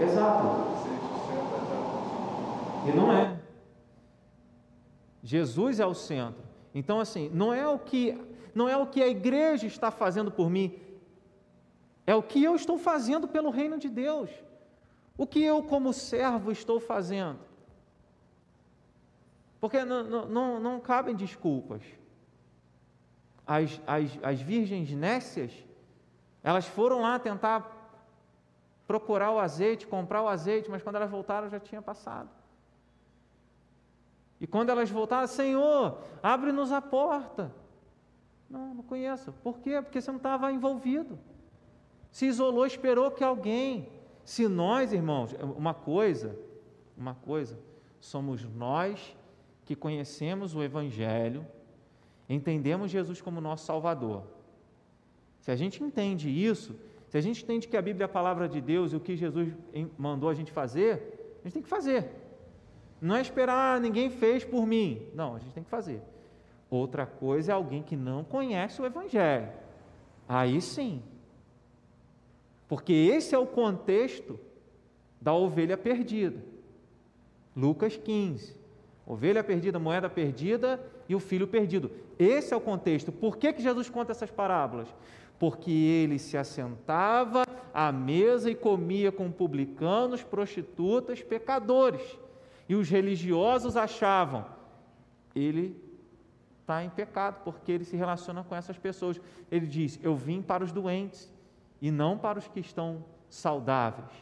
Speaker 1: Exato. E não é. Jesus é o centro. Então assim, não é o que não é o que a igreja está fazendo por mim, é o que eu estou fazendo pelo reino de Deus. O que eu, como servo, estou fazendo? Porque não, não, não, cabem desculpas. As, as, as virgens nécias, elas foram lá tentar procurar o azeite, comprar o azeite, mas quando elas voltaram já tinha passado. E quando elas voltaram, Senhor, abre-nos a porta. Não, não conheço. Por quê? Porque você não estava envolvido. Se isolou, esperou que alguém. Se nós, irmãos, uma coisa, uma coisa, somos nós que conhecemos o Evangelho, entendemos Jesus como nosso Salvador. Se a gente entende isso, se a gente entende que a Bíblia é a palavra de Deus e o que Jesus mandou a gente fazer, a gente tem que fazer. Não é esperar, ah, ninguém fez por mim. Não, a gente tem que fazer. Outra coisa é alguém que não conhece o Evangelho. Aí sim. Porque esse é o contexto da ovelha perdida. Lucas 15. Ovelha perdida, moeda perdida e o filho perdido. Esse é o contexto. Por que, que Jesus conta essas parábolas? Porque ele se assentava à mesa e comia com publicanos, prostitutas, pecadores. E os religiosos achavam, ele está em pecado, porque ele se relaciona com essas pessoas. Ele diz: Eu vim para os doentes e não para os que estão saudáveis.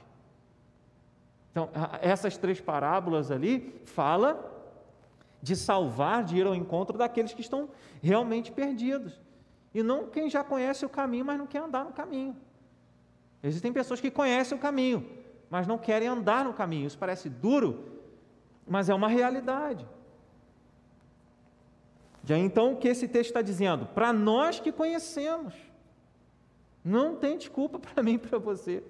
Speaker 1: Então, essas três parábolas ali fala de salvar, de ir ao encontro daqueles que estão realmente perdidos. E não quem já conhece o caminho, mas não quer andar no caminho. Existem pessoas que conhecem o caminho, mas não querem andar no caminho. Isso parece duro, mas é uma realidade. Já então, o que esse texto está dizendo? Para nós que conhecemos, não tem desculpa para mim e para você.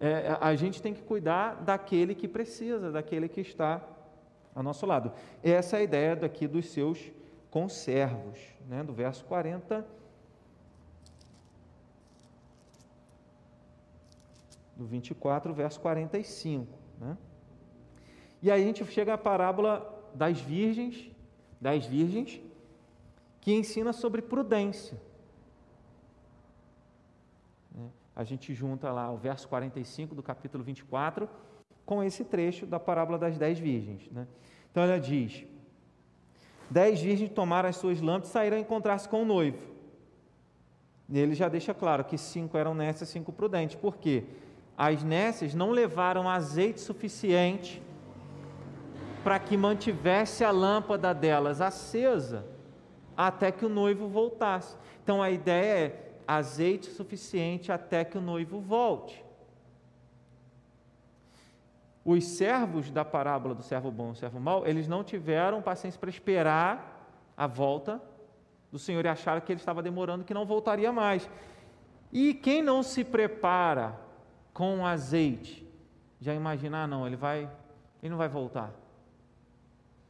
Speaker 1: É, a gente tem que cuidar daquele que precisa, daquele que está ao nosso lado. Essa é a ideia daqui dos seus conservos, né, do verso 40. Do 24, verso 45. Né? E aí a gente chega à parábola das virgens, das virgens, que ensina sobre prudência. Né? A gente junta lá o verso 45 do capítulo 24 com esse trecho da parábola das dez virgens. Né? Então ela diz: Dez virgens tomaram as suas lâmpadas e saíram a encontrar-se com o noivo. Ele já deixa claro que cinco eram e cinco prudentes. Por quê? As nécias não levaram azeite suficiente para que mantivesse a lâmpada delas acesa até que o noivo voltasse. Então a ideia é azeite suficiente até que o noivo volte. Os servos da parábola do servo bom e servo mau, eles não tiveram paciência para esperar a volta do Senhor e acharam que ele estava demorando, que não voltaria mais. E quem não se prepara com azeite, já imagina, ah, não, ele vai, ele não vai voltar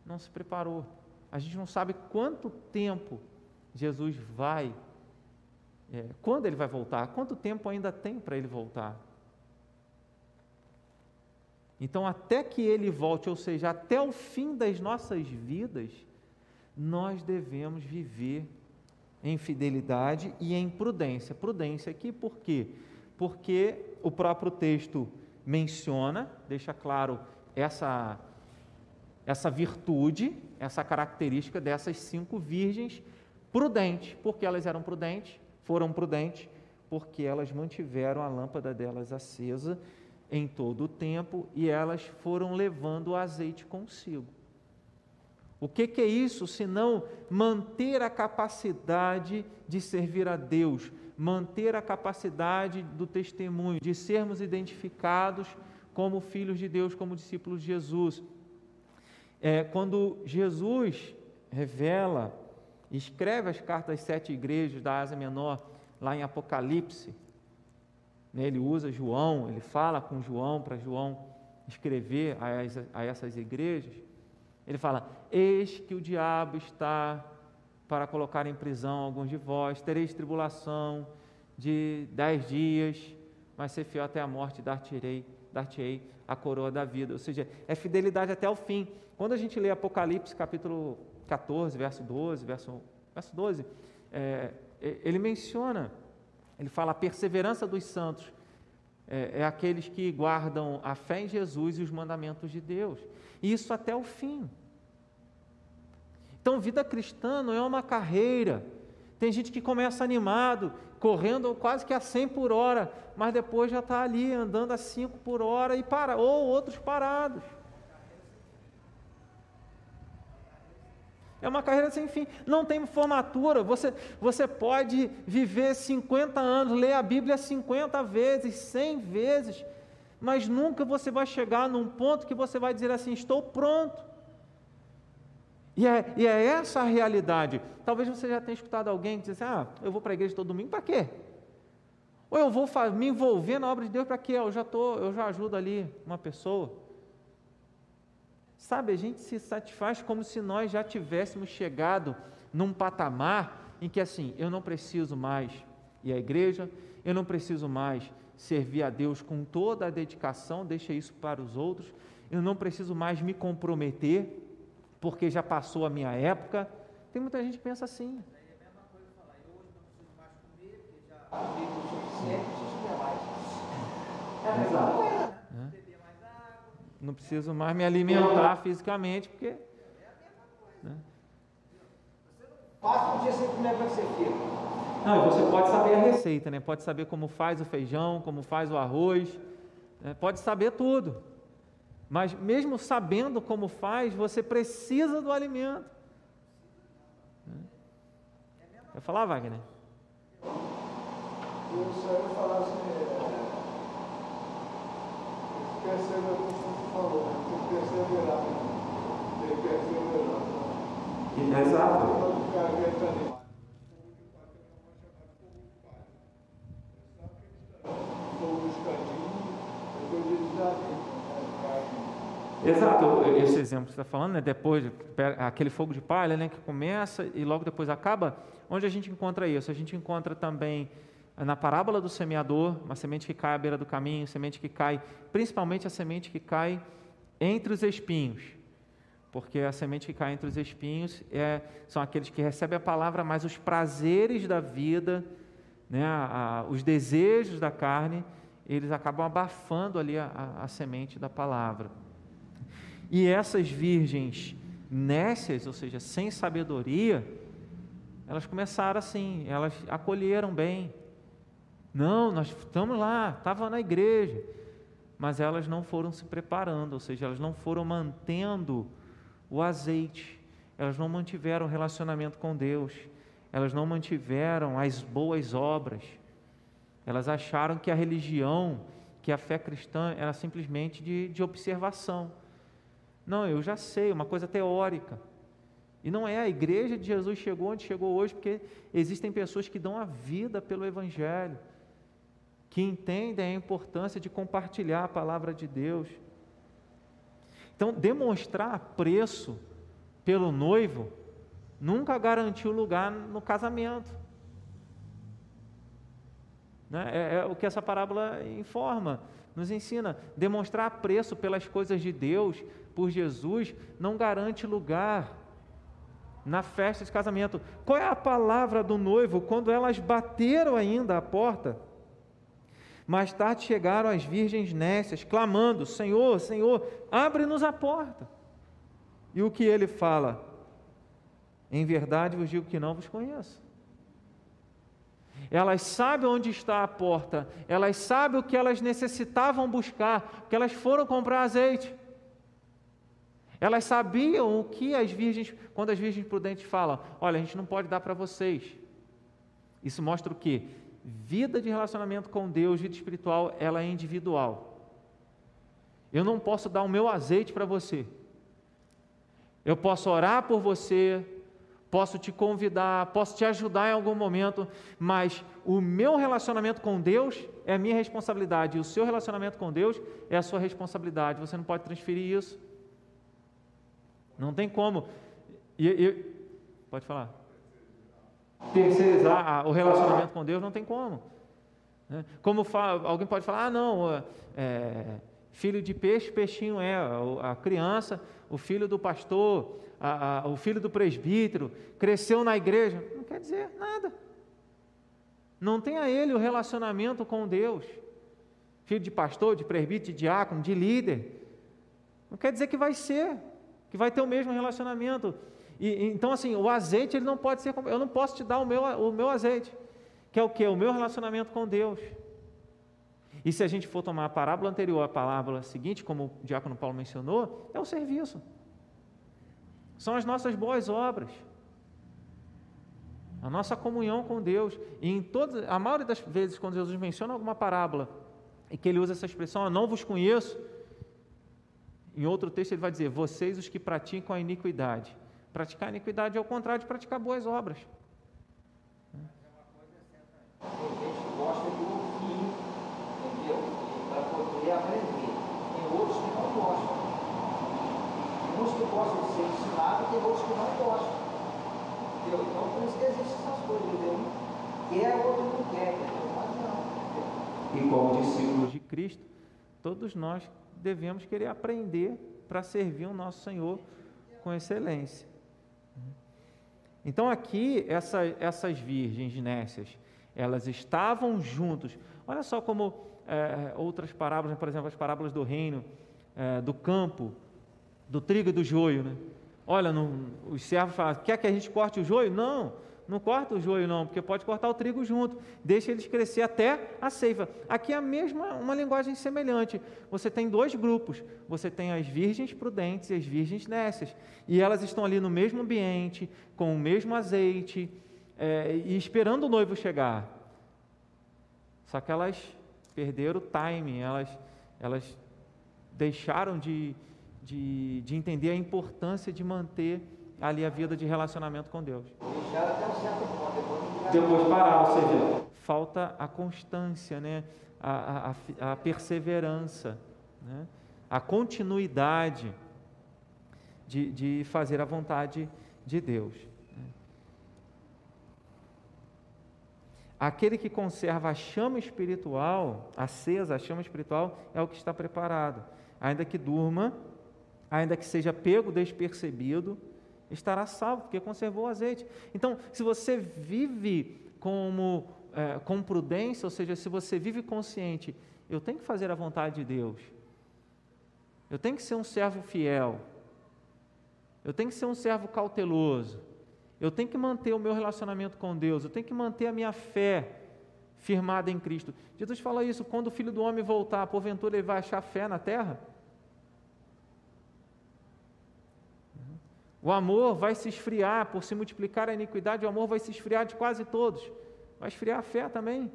Speaker 1: não se preparou. A gente não sabe quanto tempo Jesus vai, é, quando ele vai voltar, quanto tempo ainda tem para ele voltar. Então, até que ele volte, ou seja, até o fim das nossas vidas, nós devemos viver em fidelidade e em prudência. Prudência aqui por quê? Porque o próprio texto menciona, deixa claro essa essa virtude, essa característica dessas cinco virgens prudentes. Porque elas eram prudentes? Foram prudentes porque elas mantiveram a lâmpada delas acesa em todo o tempo e elas foram levando o azeite consigo. O que, que, é isso senão manter a capacidade de servir a Deus, manter a capacidade do testemunho, de sermos identificados como filhos de Deus, como discípulos de Jesus, é, quando Jesus revela, escreve as cartas às sete igrejas da Ásia Menor, lá em Apocalipse, ele usa João, ele fala com João para João escrever a, a essas igrejas. Ele fala: Eis que o diabo está para colocar em prisão alguns de vós, tereis tribulação de dez dias, mas ser fiel até a morte, dar-te-ei dar a coroa da vida. Ou seja, é fidelidade até o fim. Quando a gente lê Apocalipse capítulo 14, verso 12, verso, verso 12, é, ele menciona, ele fala a perseverança dos santos, é, é aqueles que guardam a fé em Jesus e os mandamentos de Deus. E isso até o fim. Então, vida cristã não é uma carreira. Tem gente que começa animado, correndo quase que a 100 por hora, mas depois já está ali andando a 5 por hora e para, ou outros parados. É uma carreira sem fim. Não tem formatura. Você, você pode viver 50 anos, ler a Bíblia 50 vezes, 100 vezes, mas nunca você vai chegar num ponto que você vai dizer assim: estou pronto. E é, e é essa a realidade. Talvez você já tenha escutado alguém que diz assim: ah, eu vou para a igreja todo domingo, para quê? Ou eu vou me envolver na obra de Deus para quê? Eu já, tô, eu já ajudo ali uma pessoa. Sabe, a gente se satisfaz como se nós já tivéssemos chegado num patamar em que assim, eu não preciso mais ir à igreja, eu não preciso mais servir a Deus com toda a dedicação, deixa isso para os outros, eu não preciso mais me comprometer, porque já passou a minha época. Tem muita gente que pensa assim. É a mesma coisa não preciso mais me alimentar fisicamente, porque. Né?
Speaker 3: Passa um dia sem comer, é que você fica?
Speaker 1: Não, você pode saber a receita, né? Pode saber como faz o feijão, como faz o arroz, né? pode saber tudo. Mas mesmo sabendo como faz, você precisa do alimento. Né? Vai falar, Wagner?
Speaker 3: O senhor falava assim,
Speaker 2: perseverar,
Speaker 1: Exato. Exato, esse exemplo que você está falando, né? depois, aquele fogo de palha né? que começa e logo depois acaba, onde a gente encontra isso? A gente encontra também na parábola do semeador, uma semente que cai à beira do caminho, semente que cai, principalmente a semente que cai entre os espinhos, porque a semente que cai entre os espinhos é, são aqueles que recebem a palavra, mas os prazeres da vida, né? a, a, os desejos da carne, eles acabam abafando ali a, a semente da palavra. E essas virgens nécias, ou seja, sem sabedoria, elas começaram assim, elas acolheram bem. Não, nós estamos lá, estava na igreja. Mas elas não foram se preparando, ou seja, elas não foram mantendo o azeite, elas não mantiveram o relacionamento com Deus, elas não mantiveram as boas obras. Elas acharam que a religião, que a fé cristã era simplesmente de, de observação. Não, eu já sei, uma coisa teórica. E não é a igreja de Jesus chegou onde chegou hoje, porque existem pessoas que dão a vida pelo Evangelho, que entendem a importância de compartilhar a palavra de Deus. Então, demonstrar preço pelo noivo nunca garantiu lugar no casamento. Né? É, é o que essa parábola informa, nos ensina. Demonstrar preço pelas coisas de Deus por Jesus não garante lugar na festa de casamento. Qual é a palavra do noivo quando elas bateram ainda a porta? Mais tarde chegaram as virgens nécias, clamando: Senhor, Senhor, abre-nos a porta. E o que ele fala? Em verdade vos digo que não vos conheço. Elas sabem onde está a porta, elas sabem o que elas necessitavam buscar, porque elas foram comprar azeite. Elas sabiam o que as virgens, quando as virgens prudentes falam: olha, a gente não pode dar para vocês. Isso mostra o que? Vida de relacionamento com Deus, vida espiritual, ela é individual. Eu não posso dar o meu azeite para você. Eu posso orar por você, posso te convidar, posso te ajudar em algum momento, mas o meu relacionamento com Deus é a minha responsabilidade, e o seu relacionamento com Deus é a sua responsabilidade. Você não pode transferir isso. Não tem como. E, e, pode falar. Terceirizar o relacionamento com Deus não tem como. Né? Como fala, alguém pode falar, ah, não, é, filho de peixe, peixinho é, a criança, o filho do pastor, a, a, o filho do presbítero, cresceu na igreja. Não quer dizer nada. Não tem a ele o relacionamento com Deus. Filho de pastor, de presbítero, de diácono, de líder. Não quer dizer que vai ser que vai ter o mesmo relacionamento. E, então, assim, o azeite ele não pode ser. Eu não posso te dar o meu, o meu azeite, que é o que? O meu relacionamento com Deus. E se a gente for tomar a parábola anterior, a parábola seguinte, como o diácono Paulo mencionou, é o serviço. São as nossas boas obras. A nossa comunhão com Deus. E em todas, a maioria das vezes, quando Jesus menciona alguma parábola, e que ele usa essa expressão, eu não vos conheço, em outro texto ele vai dizer: vocês os que praticam a iniquidade. Praticar iniquidade é o contrário de praticar boas obras.
Speaker 3: Tem gente que gosta de ouvir, entendeu? Para poder aprender. Tem outros que não gostam. Tem uns que gostam de ser ensinados, tem outros que não gostam. Entendeu? Então por isso que existem essas coisas, entendeu? Um quer, outro não quer, entendeu? Mas não.
Speaker 1: E como discípulos de Cristo, todos nós devemos querer aprender para servir o nosso Senhor com excelência. Então aqui essa, essas virgens nécias, elas estavam juntos. Olha só como é, outras parábolas, por exemplo, as parábolas do reino, é, do campo, do trigo e do joio. Né? Olha, não, os servos falam, quer que a gente corte o joio? Não, não corta o joio não, porque pode cortar o trigo junto. Deixa eles crescer até a ceifa. Aqui é a mesma, uma linguagem semelhante. Você tem dois grupos. Você tem as virgens prudentes e as virgens nécias. E elas estão ali no mesmo ambiente, com o mesmo azeite, é, e esperando o noivo chegar. Só que elas perderam o timing, elas, elas deixaram de, de, de entender a importância de manter ali a vida de relacionamento com Deus.
Speaker 3: Deixaram depois,
Speaker 1: pararam, ou seja, falta a constância, né? a, a, a perseverança, né? a continuidade de, de fazer a vontade de Deus. né? Aquele que conserva a chama espiritual, acesa, a chama espiritual, é o que está preparado. Ainda que durma, ainda que seja pego despercebido, estará salvo, porque conservou o azeite. Então, se você vive como, é, com prudência, ou seja, se você vive consciente, eu tenho que fazer a vontade de Deus, eu tenho que ser um servo fiel, eu tenho que ser um servo cauteloso, eu tenho que manter o meu relacionamento com Deus, eu tenho que manter a minha fé firmada em Cristo. Jesus fala isso, quando o Filho do Homem voltar, porventura ele vai achar fé na terra? O amor vai se esfriar, por se multiplicar a iniquidade, o amor vai se esfriar de quase todos. Vai esfriar a fé também,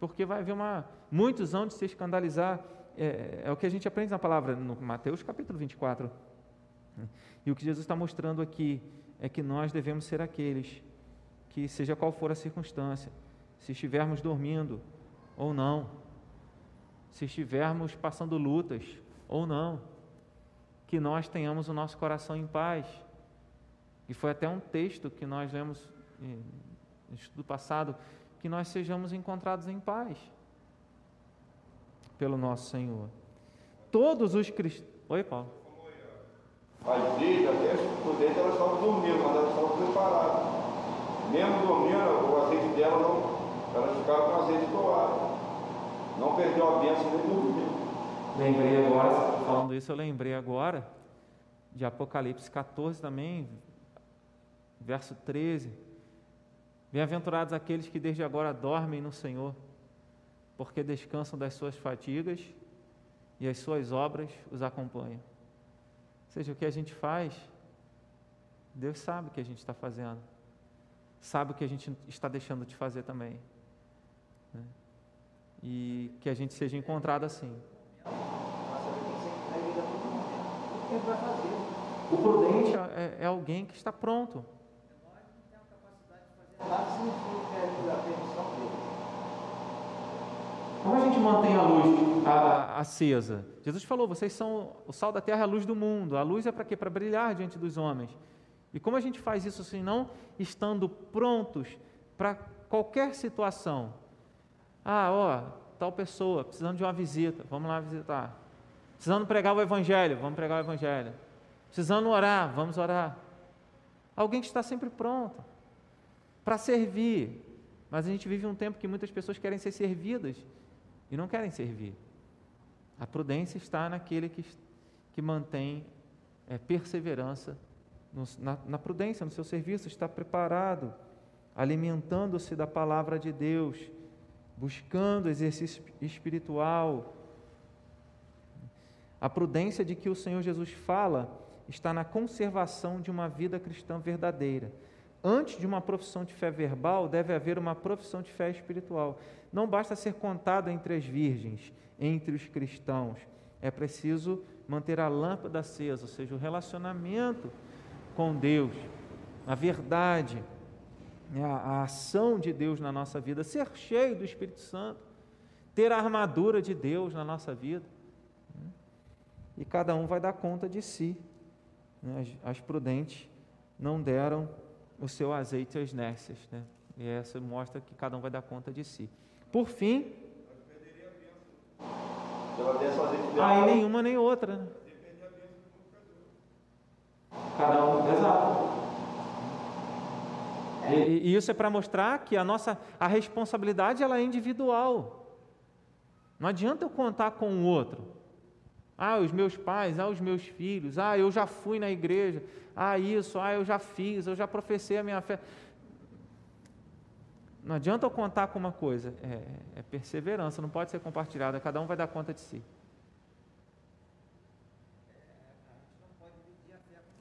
Speaker 1: porque vai haver uma, muitos hão de se escandalizar. É, é o que a gente aprende na palavra, no Mateus capítulo 24. E o que Jesus está mostrando aqui é que nós devemos ser aqueles que, seja qual for a circunstância, se estivermos dormindo ou não, se estivermos passando lutas ou não, que nós tenhamos o nosso coração em paz. E foi até um texto que nós lemos no estudo passado, que nós sejamos encontrados em paz pelo nosso Senhor. Todos os cristãos. Oi, Paulo.
Speaker 2: Às vezes, até as prudentes, elas estavam dormindo, mas elas estavam preparadas. Mesmo dormindo, o azeite dela não. Elas ficaram com azeite doado. Não perdeu a bênção nem dormiu.
Speaker 1: Lembrei agora, falando isso, eu lembrei agora de Apocalipse 14 também, verso 13. Bem-aventurados aqueles que desde agora dormem no Senhor, porque descansam das suas fadigas e as suas obras os acompanham. Ou seja, o que a gente faz, Deus sabe o que a gente está fazendo, sabe o que a gente está deixando de fazer também. Né? E que a gente seja encontrado assim. O prudente é, é alguém que está pronto. Como a gente mantém a luz a, acesa? Jesus falou: vocês são o sal da terra, a luz do mundo. A luz é para quê? Para brilhar diante dos homens. E como a gente faz isso se não estando prontos para qualquer situação? Ah, ó, tal pessoa precisando de uma visita, vamos lá visitar. Precisando pregar o Evangelho, vamos pregar o Evangelho. Precisando orar, vamos orar. Alguém que está sempre pronto para servir. Mas a gente vive um tempo que muitas pessoas querem ser servidas e não querem servir. A prudência está naquele que, que mantém é, perseverança no, na, na prudência, no seu serviço, está preparado, alimentando-se da palavra de Deus, buscando exercício espiritual. A prudência de que o Senhor Jesus fala está na conservação de uma vida cristã verdadeira. Antes de uma profissão de fé verbal, deve haver uma profissão de fé espiritual. Não basta ser contado entre as virgens, entre os cristãos. É preciso manter a lâmpada acesa, ou seja, o relacionamento com Deus, a verdade, né, a, ação de Deus na nossa vida, ser cheio do Espírito Santo, ter a armadura de Deus na nossa vida. E cada um vai dar conta de si. Né. As, as prudentes não deram o seu azeite às nércias. Né? E essa mostra que cada um vai dar conta de si. Por fim, aí nenhuma nem outra. Né? Cada um, exato. E, e isso é para mostrar que a nossa a responsabilidade ela é individual. Não adianta eu contar com o outro. Ah, os meus pais, ah, os meus filhos, ah, eu já fui na igreja, ah, isso, ah, eu já fiz, eu já professei a minha fé. Não adianta eu contar com uma coisa, é, é perseverança, não pode ser compartilhada, cada um vai dar conta de si.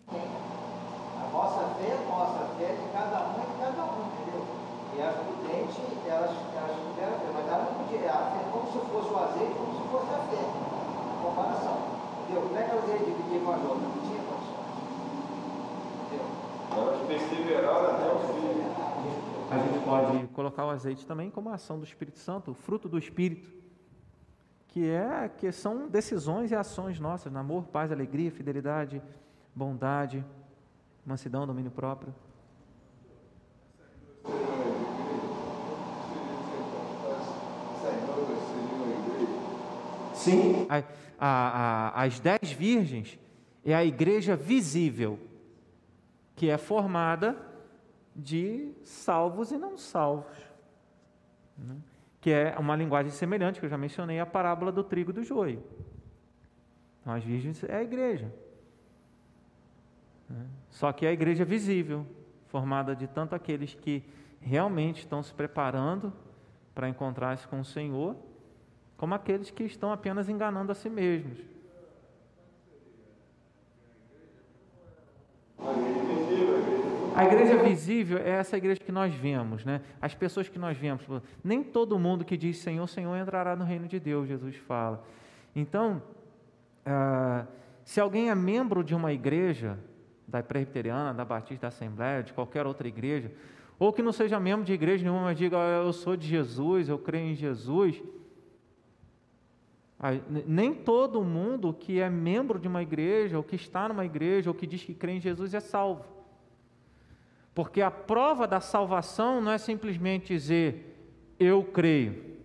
Speaker 3: A vossa fé é nossa, a fé é de cada um é de cada um, entendeu? E as prudentes, elas, elas tiveram fé, mas elas não podiam, a fé como se fosse o azeite, como se fosse a fé. comparação. Entendeu? Como é que elas iam dividir com as outras? Não tinha condições. Entendeu?
Speaker 2: Elas perseveraram até o fim.
Speaker 1: A gente pode colocar o azeite também como a ação do Espírito Santo, o fruto do Espírito, que é que são decisões e ações nossas, no amor, paz, alegria, fidelidade, bondade, mansidão, domínio próprio. Sim, a, a, a, as dez virgens é a igreja visível, que é formada de salvos e não salvos. Né? Que é uma linguagem semelhante, que eu já mencionei, a parábola do trigo e do joio. Então, as virgens é a igreja. Né? Só que é a igreja visível, formada de tanto aqueles que realmente estão se preparando para encontrar-se com o Senhor como aqueles que estão apenas enganando a si mesmos. A igreja visível é essa igreja que nós vemos, né? As pessoas que nós vemos. Nem todo mundo que diz Senhor, Senhor entrará no reino de Deus, Jesus fala. Então, ah, se alguém é membro de uma igreja, da presbiteriana, da batista, da assembleia, de qualquer outra igreja, ou que não seja membro de igreja nenhuma, mas diga, eu sou de Jesus, eu creio em Jesus, nem todo mundo que é membro de uma igreja, ou que está numa igreja, ou que diz que crê em Jesus é salvo. Porque a prova da salvação não é simplesmente dizer eu creio,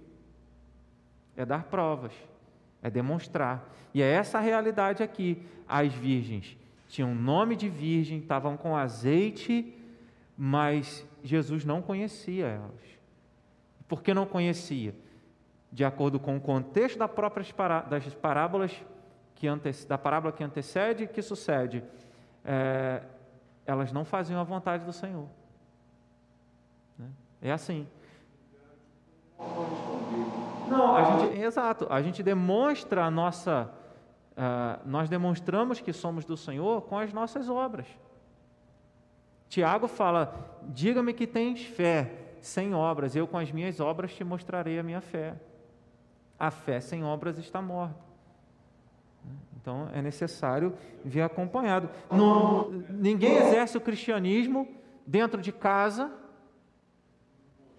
Speaker 1: é dar provas, é demonstrar. E é essa a realidade aqui. As virgens tinham nome de virgem, estavam com azeite, mas Jesus não conhecia elas. Por que não conhecia? de acordo com o contexto da própria das parábolas que da parábola que antecede que sucede, é, elas não faziam a vontade do Senhor. Né? É assim. Não, a gente, exato. A gente demonstra a nossa, uh, nós demonstramos que somos do Senhor com as nossas obras. Tiago fala: diga-me que tens fé sem obras, eu com as minhas obras te mostrarei a minha fé a fé sem obras está morta. Então é necessário vir acompanhado. Não, ninguém exerce o cristianismo dentro de casa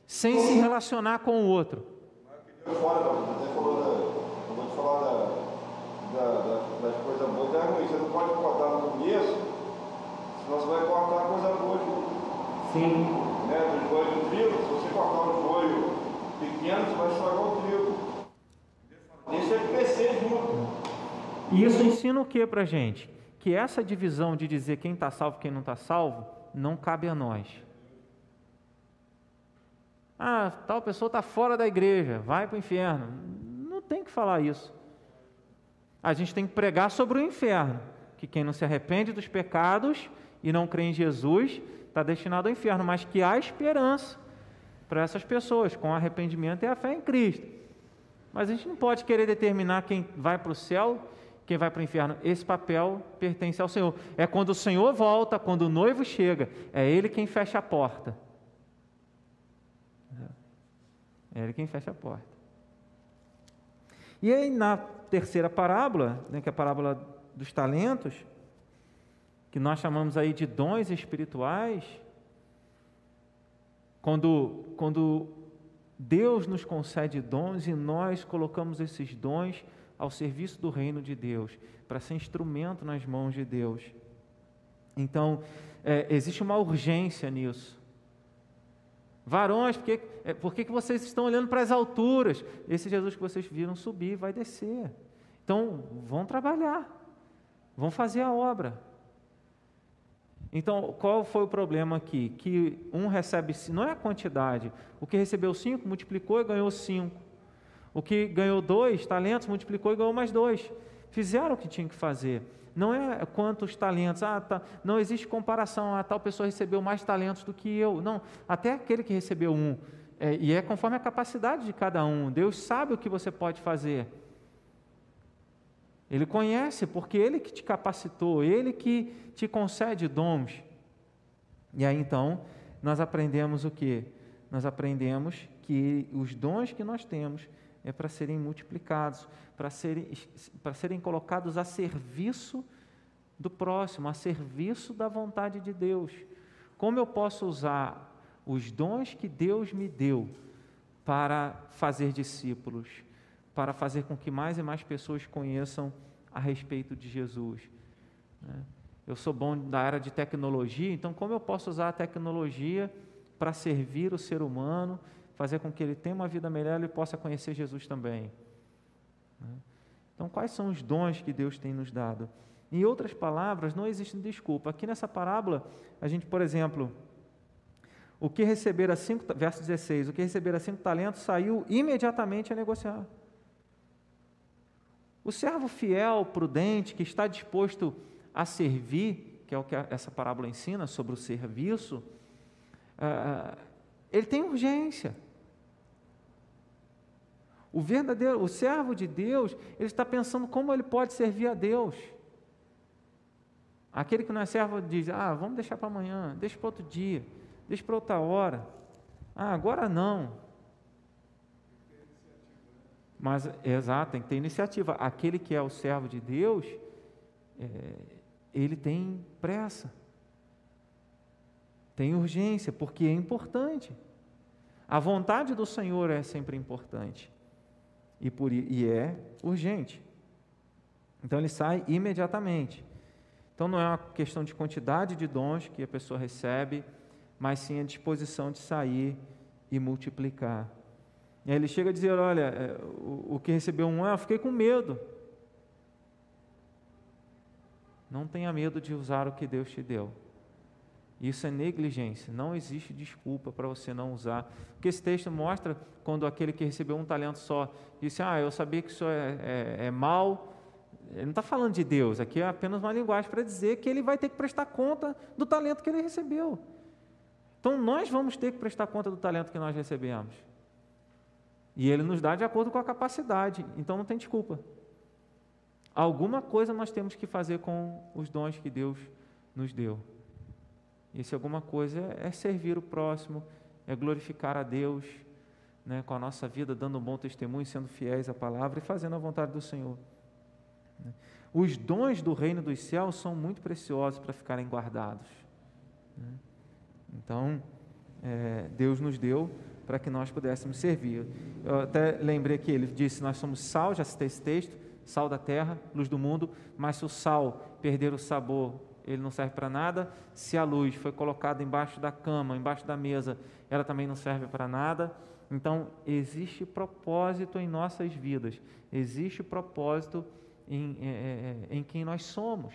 Speaker 1: sem se relacionar com o outro.
Speaker 2: Fora, você falou da, eu vou te falar da, da, da, das coisas boas. Você não pode cortar no começo, senão você vai cortar a coisa boa junto.
Speaker 1: Sim.
Speaker 2: Né? Do joio do trigo, se você cortar o joio pequeno, você vai estragar o trigo. Deixa ele crescer junto.
Speaker 1: E isso ensina o que para gente? Que essa divisão de dizer quem está salvo e quem não está salvo não cabe a nós. Ah, tal pessoa está fora da igreja, vai para o inferno. Não tem que falar isso. A gente tem que pregar sobre o inferno, que quem não se arrepende dos pecados e não crê em Jesus está destinado ao inferno, mas que há esperança para essas pessoas com arrependimento e a fé em Cristo. Mas a gente não pode querer determinar quem vai para o céu, quem vai para o inferno. Esse papel pertence ao Senhor. É quando o Senhor volta, quando o noivo chega, é Ele quem fecha a porta. É Ele quem fecha a porta. E aí, na terceira parábola, né, que é a parábola dos talentos, que nós chamamos aí de dons espirituais, quando, quando Deus nos concede dons e nós colocamos esses dons ao serviço do reino de Deus, para ser instrumento nas mãos de Deus. Então, é, existe uma urgência nisso. Varões, por, que, é, por que, que vocês estão olhando para as alturas? Esse Jesus que vocês viram subir vai descer. Então, vão trabalhar, vão fazer a obra. Então, qual foi o problema aqui? Que um recebe, não é a quantidade, o que recebeu cinco multiplicou e ganhou cinco. O que ganhou dois talentos multiplicou e ganhou mais dois. Fizeram o que tinham que fazer. Não é quantos talentos, ah, tá, não existe comparação, ah, tal pessoa recebeu mais talentos do que eu. Não, até aquele que recebeu um. É, e é conforme a capacidade de cada um. Deus sabe o que você pode fazer. Ele conhece, porque Ele que te capacitou, Ele que te concede dons. E aí então, nós aprendemos o que? Nós aprendemos que os dons que nós temos é para serem multiplicados, para serem, para serem colocados a serviço do próximo, a serviço da vontade de Deus. Como eu posso usar os dons que Deus me deu para fazer discípulos, para fazer com que mais e mais pessoas conheçam a respeito de Jesus? Né? Eu sou bom da área de tecnologia, então como eu posso usar a tecnologia para servir o ser humano, fazer com que ele tenha uma vida melhor e possa conhecer Jesus também? Né? Então, quais são os dons que Deus tem nos dado? Em outras palavras, não existe desculpa. Aqui nessa parábola, a gente, por exemplo, o que receber a cinco, verso 16, o que receber a cinco talentos saiu imediatamente a negociar. O servo fiel, prudente, que está disposto a servir, que é o que essa parábola ensina sobre o serviço, uh, ele tem urgência. O verdadeiro, o servo de Deus, ele está pensando como ele pode servir a Deus. Aquele que não é servo diz: Ah, vamos deixar para amanhã, deixa para outro dia deixa para outra hora. Ah, agora não. Mas, exato, tem que ter iniciativa. Aquele que é o servo de Deus, é, ele tem pressa, tem urgência, porque é importante. A vontade do Senhor é sempre importante e, por, e é urgente. Então ele sai imediatamente. Então não é uma questão de quantidade de dons que a pessoa recebe, mas sim a disposição de sair e multiplicar. E aí ele chega a dizer: Olha, é, o, o que recebeu um, ah, eu fiquei com medo. Não tenha medo de usar o que Deus te deu. Isso é negligência, não existe desculpa para você não usar. Porque esse texto mostra quando aquele que recebeu um talento só disse: Ah, eu sabia que isso é, é, é mal. Ele não está falando de Deus, aqui é apenas uma linguagem para dizer que ele vai ter que prestar conta do talento que ele recebeu. Então nós vamos ter que prestar conta do talento que nós recebemos. E ele nos dá de acordo com a capacidade, então não tem desculpa. Alguma coisa nós temos que fazer com os dons que Deus nos deu. E se alguma coisa é servir o próximo, é glorificar a Deus, né, com a nossa vida, dando um bom testemunho, sendo fiéis à palavra e fazendo a vontade do Senhor. Os dons do reino dos céus são muito preciosos para ficarem guardados. Né? Então, é, Deus nos deu para que nós pudéssemos servir. Eu até lembrei que ele disse: Nós somos sal, já citei esse texto, sal da terra, luz do mundo, mas se o sal perder o sabor, ele não serve para nada. Se a luz foi colocada embaixo da cama, embaixo da mesa, ela também não serve para nada. Então, existe propósito em nossas vidas, existe propósito em, em, é, é, em quem nós somos.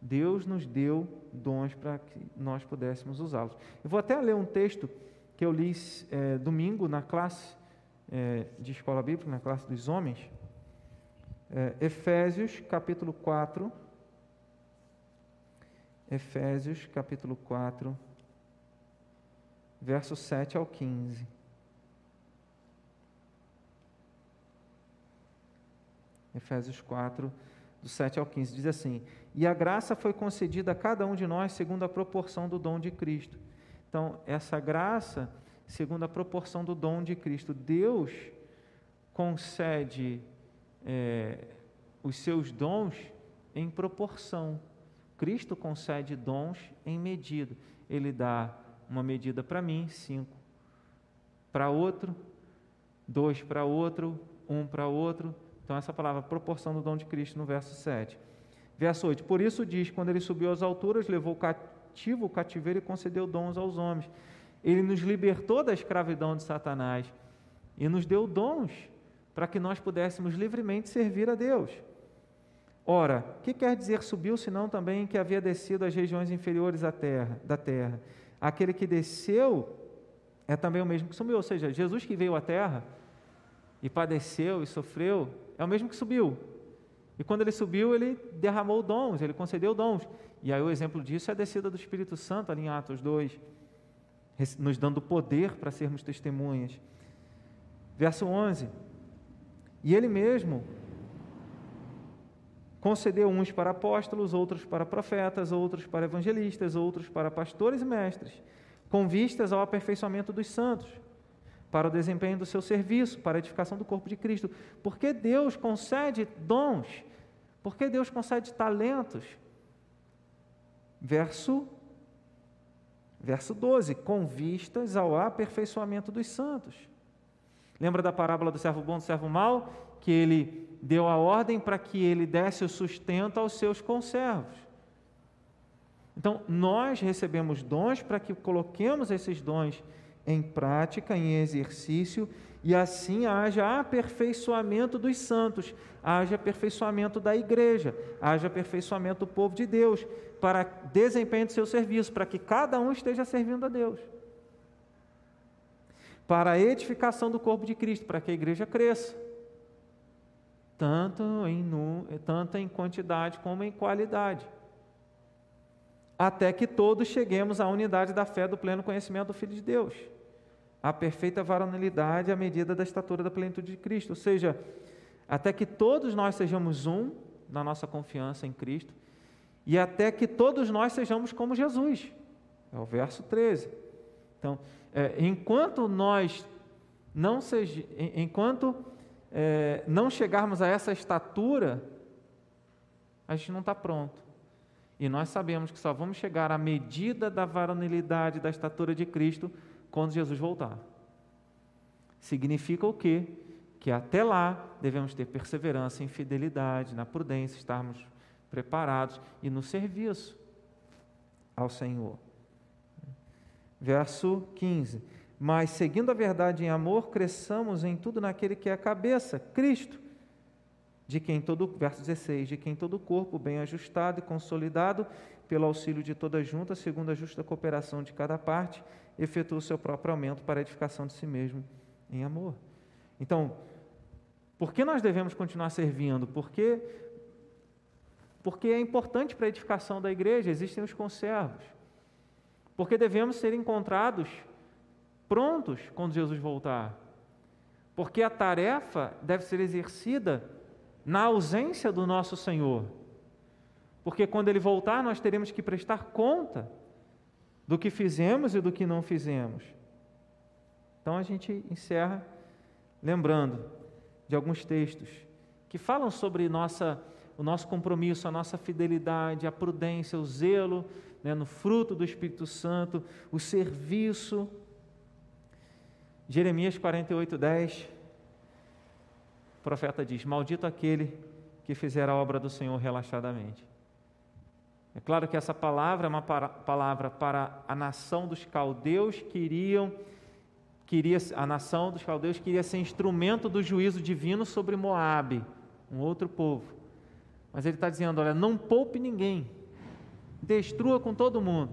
Speaker 1: Deus nos deu dons para que nós pudéssemos usá-los. Eu vou até ler um texto que eu li é, domingo na classe é, de escola bíblica, na classe dos homens. É, Efésios capítulo 4. Efésios capítulo 4, verso 7 ao 15. Efésios 4, do 7 ao 15, diz assim: E a graça foi concedida a cada um de nós segundo a proporção do dom de Cristo. Então, essa graça, segundo a proporção do dom de Cristo, Deus concede é, os seus dons em proporção. Cristo concede dons em medida. Ele dá uma medida para mim, cinco para outro, dois para outro, um para outro, então, essa palavra proporção do dom de Cristo no verso 7. Verso 8: Por isso diz: quando ele subiu às alturas, levou cativo o cativeiro e concedeu dons aos homens. Ele nos libertou da escravidão de Satanás e nos deu dons para que nós pudéssemos livremente servir a Deus. Ora, o que quer dizer subiu, senão também que havia descido às regiões inferiores da terra, da terra? Aquele que desceu é também o mesmo que subiu, ou seja, Jesus que veio à terra e padeceu e sofreu, é o mesmo que subiu. E quando ele subiu, ele derramou dons, ele concedeu dons. E aí o exemplo disso é a descida do Espírito Santo ali em Atos 2, nos dando poder para sermos testemunhas. Verso 11: E ele mesmo concedeu uns para apóstolos, outros para profetas, outros para evangelistas, outros para pastores e mestres, com vistas ao aperfeiçoamento dos santos para o desempenho do seu serviço, para a edificação do corpo de Cristo. Porque Deus concede dons, porque Deus concede talentos. Verso verso 12, com vistas ao aperfeiçoamento dos santos. Lembra da parábola do servo bom e do servo mau? Que ele deu a ordem para que ele desse o sustento aos seus conservos. Então, nós recebemos dons para que coloquemos esses dons em prática, em exercício, e assim haja aperfeiçoamento dos santos, haja aperfeiçoamento da igreja, haja aperfeiçoamento do povo de Deus, para desempenho do seu serviço, para que cada um esteja servindo a Deus. Para a edificação do corpo de Cristo, para que a igreja cresça, tanto em, tanto em quantidade como em qualidade até que todos cheguemos à unidade da fé do pleno conhecimento do Filho de Deus a perfeita varonilidade à medida da estatura da plenitude de Cristo. Ou seja, até que todos nós sejamos um na nossa confiança em Cristo e até que todos nós sejamos como Jesus. É o verso 13. Então, é, enquanto nós não seja, enquanto é, não chegarmos a essa estatura, a gente não está pronto. E nós sabemos que só vamos chegar à medida da varonilidade, da estatura de Cristo, quando Jesus voltar. Significa o quê? Que até lá devemos ter perseverança em fidelidade, na prudência, estarmos preparados e no serviço ao Senhor. Verso 15: Mas seguindo a verdade em amor, cresçamos em tudo naquele que é a cabeça, Cristo, de quem todo, verso 16, de quem todo corpo bem ajustado e consolidado pelo auxílio de toda junta, segundo a justa cooperação de cada parte, efetua o seu próprio aumento para a edificação de si mesmo em amor. Então, por que nós devemos continuar servindo? Porque porque é importante para a edificação da igreja, existem os conservos. Porque devemos ser encontrados prontos quando Jesus voltar. Porque a tarefa deve ser exercida na ausência do nosso Senhor. Porque quando ele voltar, nós teremos que prestar conta do que fizemos e do que não fizemos. Então a gente encerra lembrando de alguns textos que falam sobre nossa, o nosso compromisso, a nossa fidelidade, a prudência, o zelo né, no fruto do Espírito Santo, o serviço. Jeremias 48, 10, o profeta diz: Maldito aquele que fizer a obra do Senhor relaxadamente. É claro que essa palavra é uma palavra para a nação dos caldeus que iriam queria a nação dos caldeus queria ser instrumento do juízo divino sobre Moabe, um outro povo. Mas ele está dizendo, olha, não poupe ninguém, destrua com todo mundo.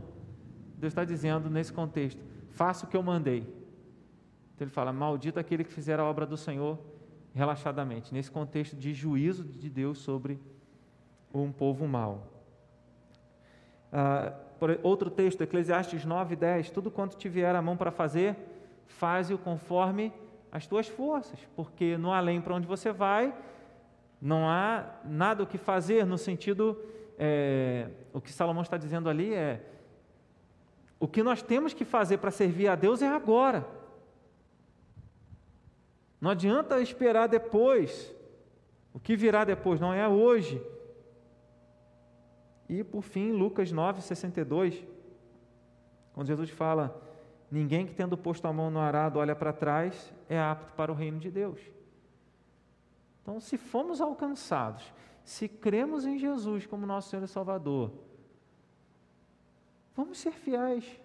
Speaker 1: Deus está dizendo nesse contexto, faça o que eu mandei. Então ele fala, maldito aquele que fizer a obra do Senhor relaxadamente, nesse contexto de juízo de Deus sobre um povo mau. Ah, outro texto, Eclesiastes 9, 10, tudo quanto te vier a mão para fazer, faze-o conforme as tuas forças, porque no além para onde você vai, não há nada o que fazer, no sentido, é, o que Salomão está dizendo ali é, o que nós temos que fazer para servir a Deus é agora. Não adianta esperar depois. O que virá depois não é hoje. E por fim, Lucas 9, 62, quando Jesus fala: Ninguém que tendo posto a mão no arado olha para trás é apto para o reino de Deus. Então, se fomos alcançados, se cremos em Jesus como nosso Senhor e Salvador, vamos ser fiéis.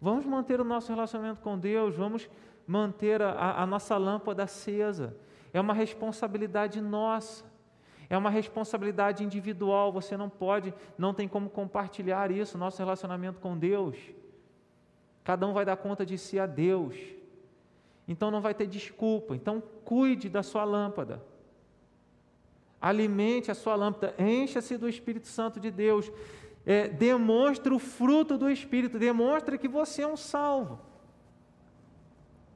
Speaker 1: Vamos manter o nosso relacionamento com Deus, vamos manter a, a nossa lâmpada acesa. É uma responsabilidade nossa. É uma responsabilidade individual, você não pode, não tem como compartilhar isso, nosso relacionamento com Deus. Cada um vai dar conta de si a Deus. Então não vai ter desculpa. Então cuide da sua lâmpada. Alimente a sua lâmpada, encha-se do Espírito Santo de Deus. É, demonstre o fruto do Espírito, demonstre que você é um salvo.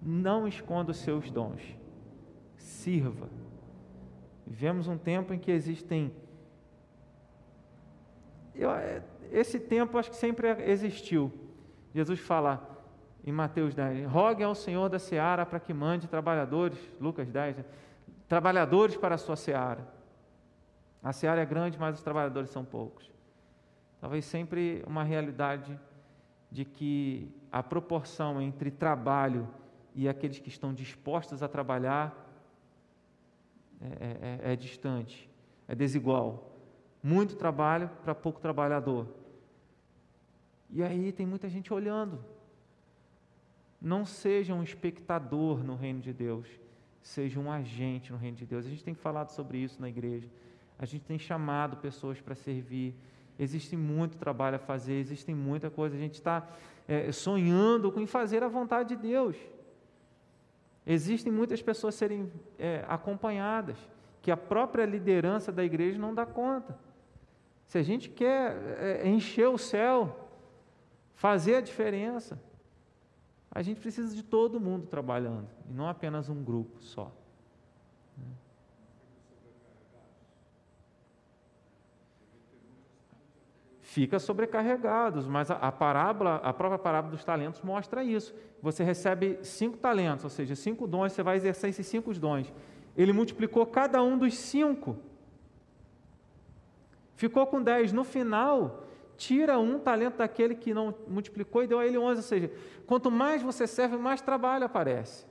Speaker 1: Não esconda os seus dons. Sirva Vivemos um tempo em que existem. Eu, é, esse tempo acho que sempre existiu. Jesus fala: em Mateus 10. Rogue ao Senhor da seara para que mande trabalhadores, Lucas 10, né? trabalhadores para a sua seara. A seara é grande, mas os trabalhadores são poucos. Talvez sempre uma realidade de que a proporção entre trabalho e aqueles que estão dispostos a trabalhar é, é, é, é distante, é desigual. Muito trabalho para pouco trabalhador. E aí tem muita gente olhando. Não seja um espectador no reino de Deus, seja um agente no reino de Deus. A gente tem falado sobre isso na igreja. A gente tem chamado pessoas para servir. Existe muito trabalho a fazer, existe muita coisa. A gente está é, sonhando com fazer a vontade de Deus. Existem muitas pessoas serem é, acompanhadas, que a própria liderança da igreja não dá conta. Se a gente quer é, encher o céu, fazer a diferença, a gente precisa de todo mundo trabalhando, e não apenas um grupo só. Fica sobrecarregados, mas a, a, parábola, a própria parábola dos talentos mostra isso. Você recebe cinco talentos, ou seja, cinco dons, você vai exercer esses cinco dons. Ele multiplicou cada um dos cinco. Ficou com dez. No final, tira um talento daquele que não multiplicou e deu a ele onze. Ou seja, quanto mais você serve, mais trabalho aparece.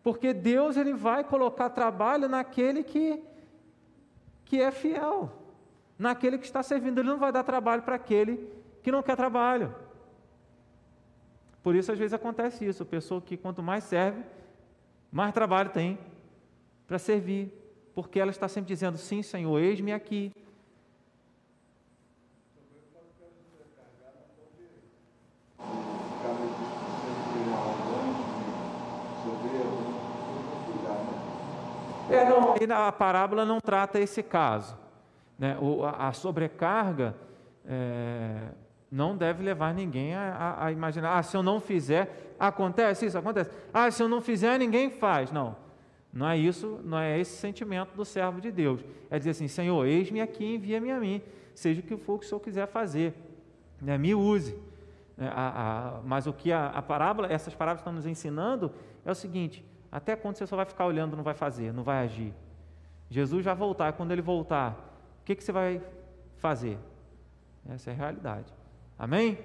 Speaker 1: Porque Deus ele vai colocar trabalho naquele que, que é fiel, naquele que está servindo. Ele não vai dar trabalho para aquele que não quer trabalho. Por isso, às vezes, acontece isso: a pessoa que quanto mais serve, mais trabalho tem para servir, porque ela está sempre dizendo: Sim, Senhor, eis-me aqui. É, não, a parábola não trata esse caso. Né? A, a, sobrecarga é, não deve levar ninguém a, a, a, imaginar, ah, se eu não fizer, acontece isso, acontece. Ah, se eu não fizer, ninguém faz. Não, não é isso, não é esse sentimento do servo de Deus. É dizer assim, Senhor, eis-me aqui, envia-me a mim, seja o que for que o Senhor quiser fazer, né? me use. É, mas o que a, parábola, essas parábolas estão nos ensinando é o seguinte: até quando você só vai ficar olhando, não vai fazer, não vai agir? Jesus vai voltar, quando ele voltar, o que, que você vai fazer? Essa é a realidade. Amém?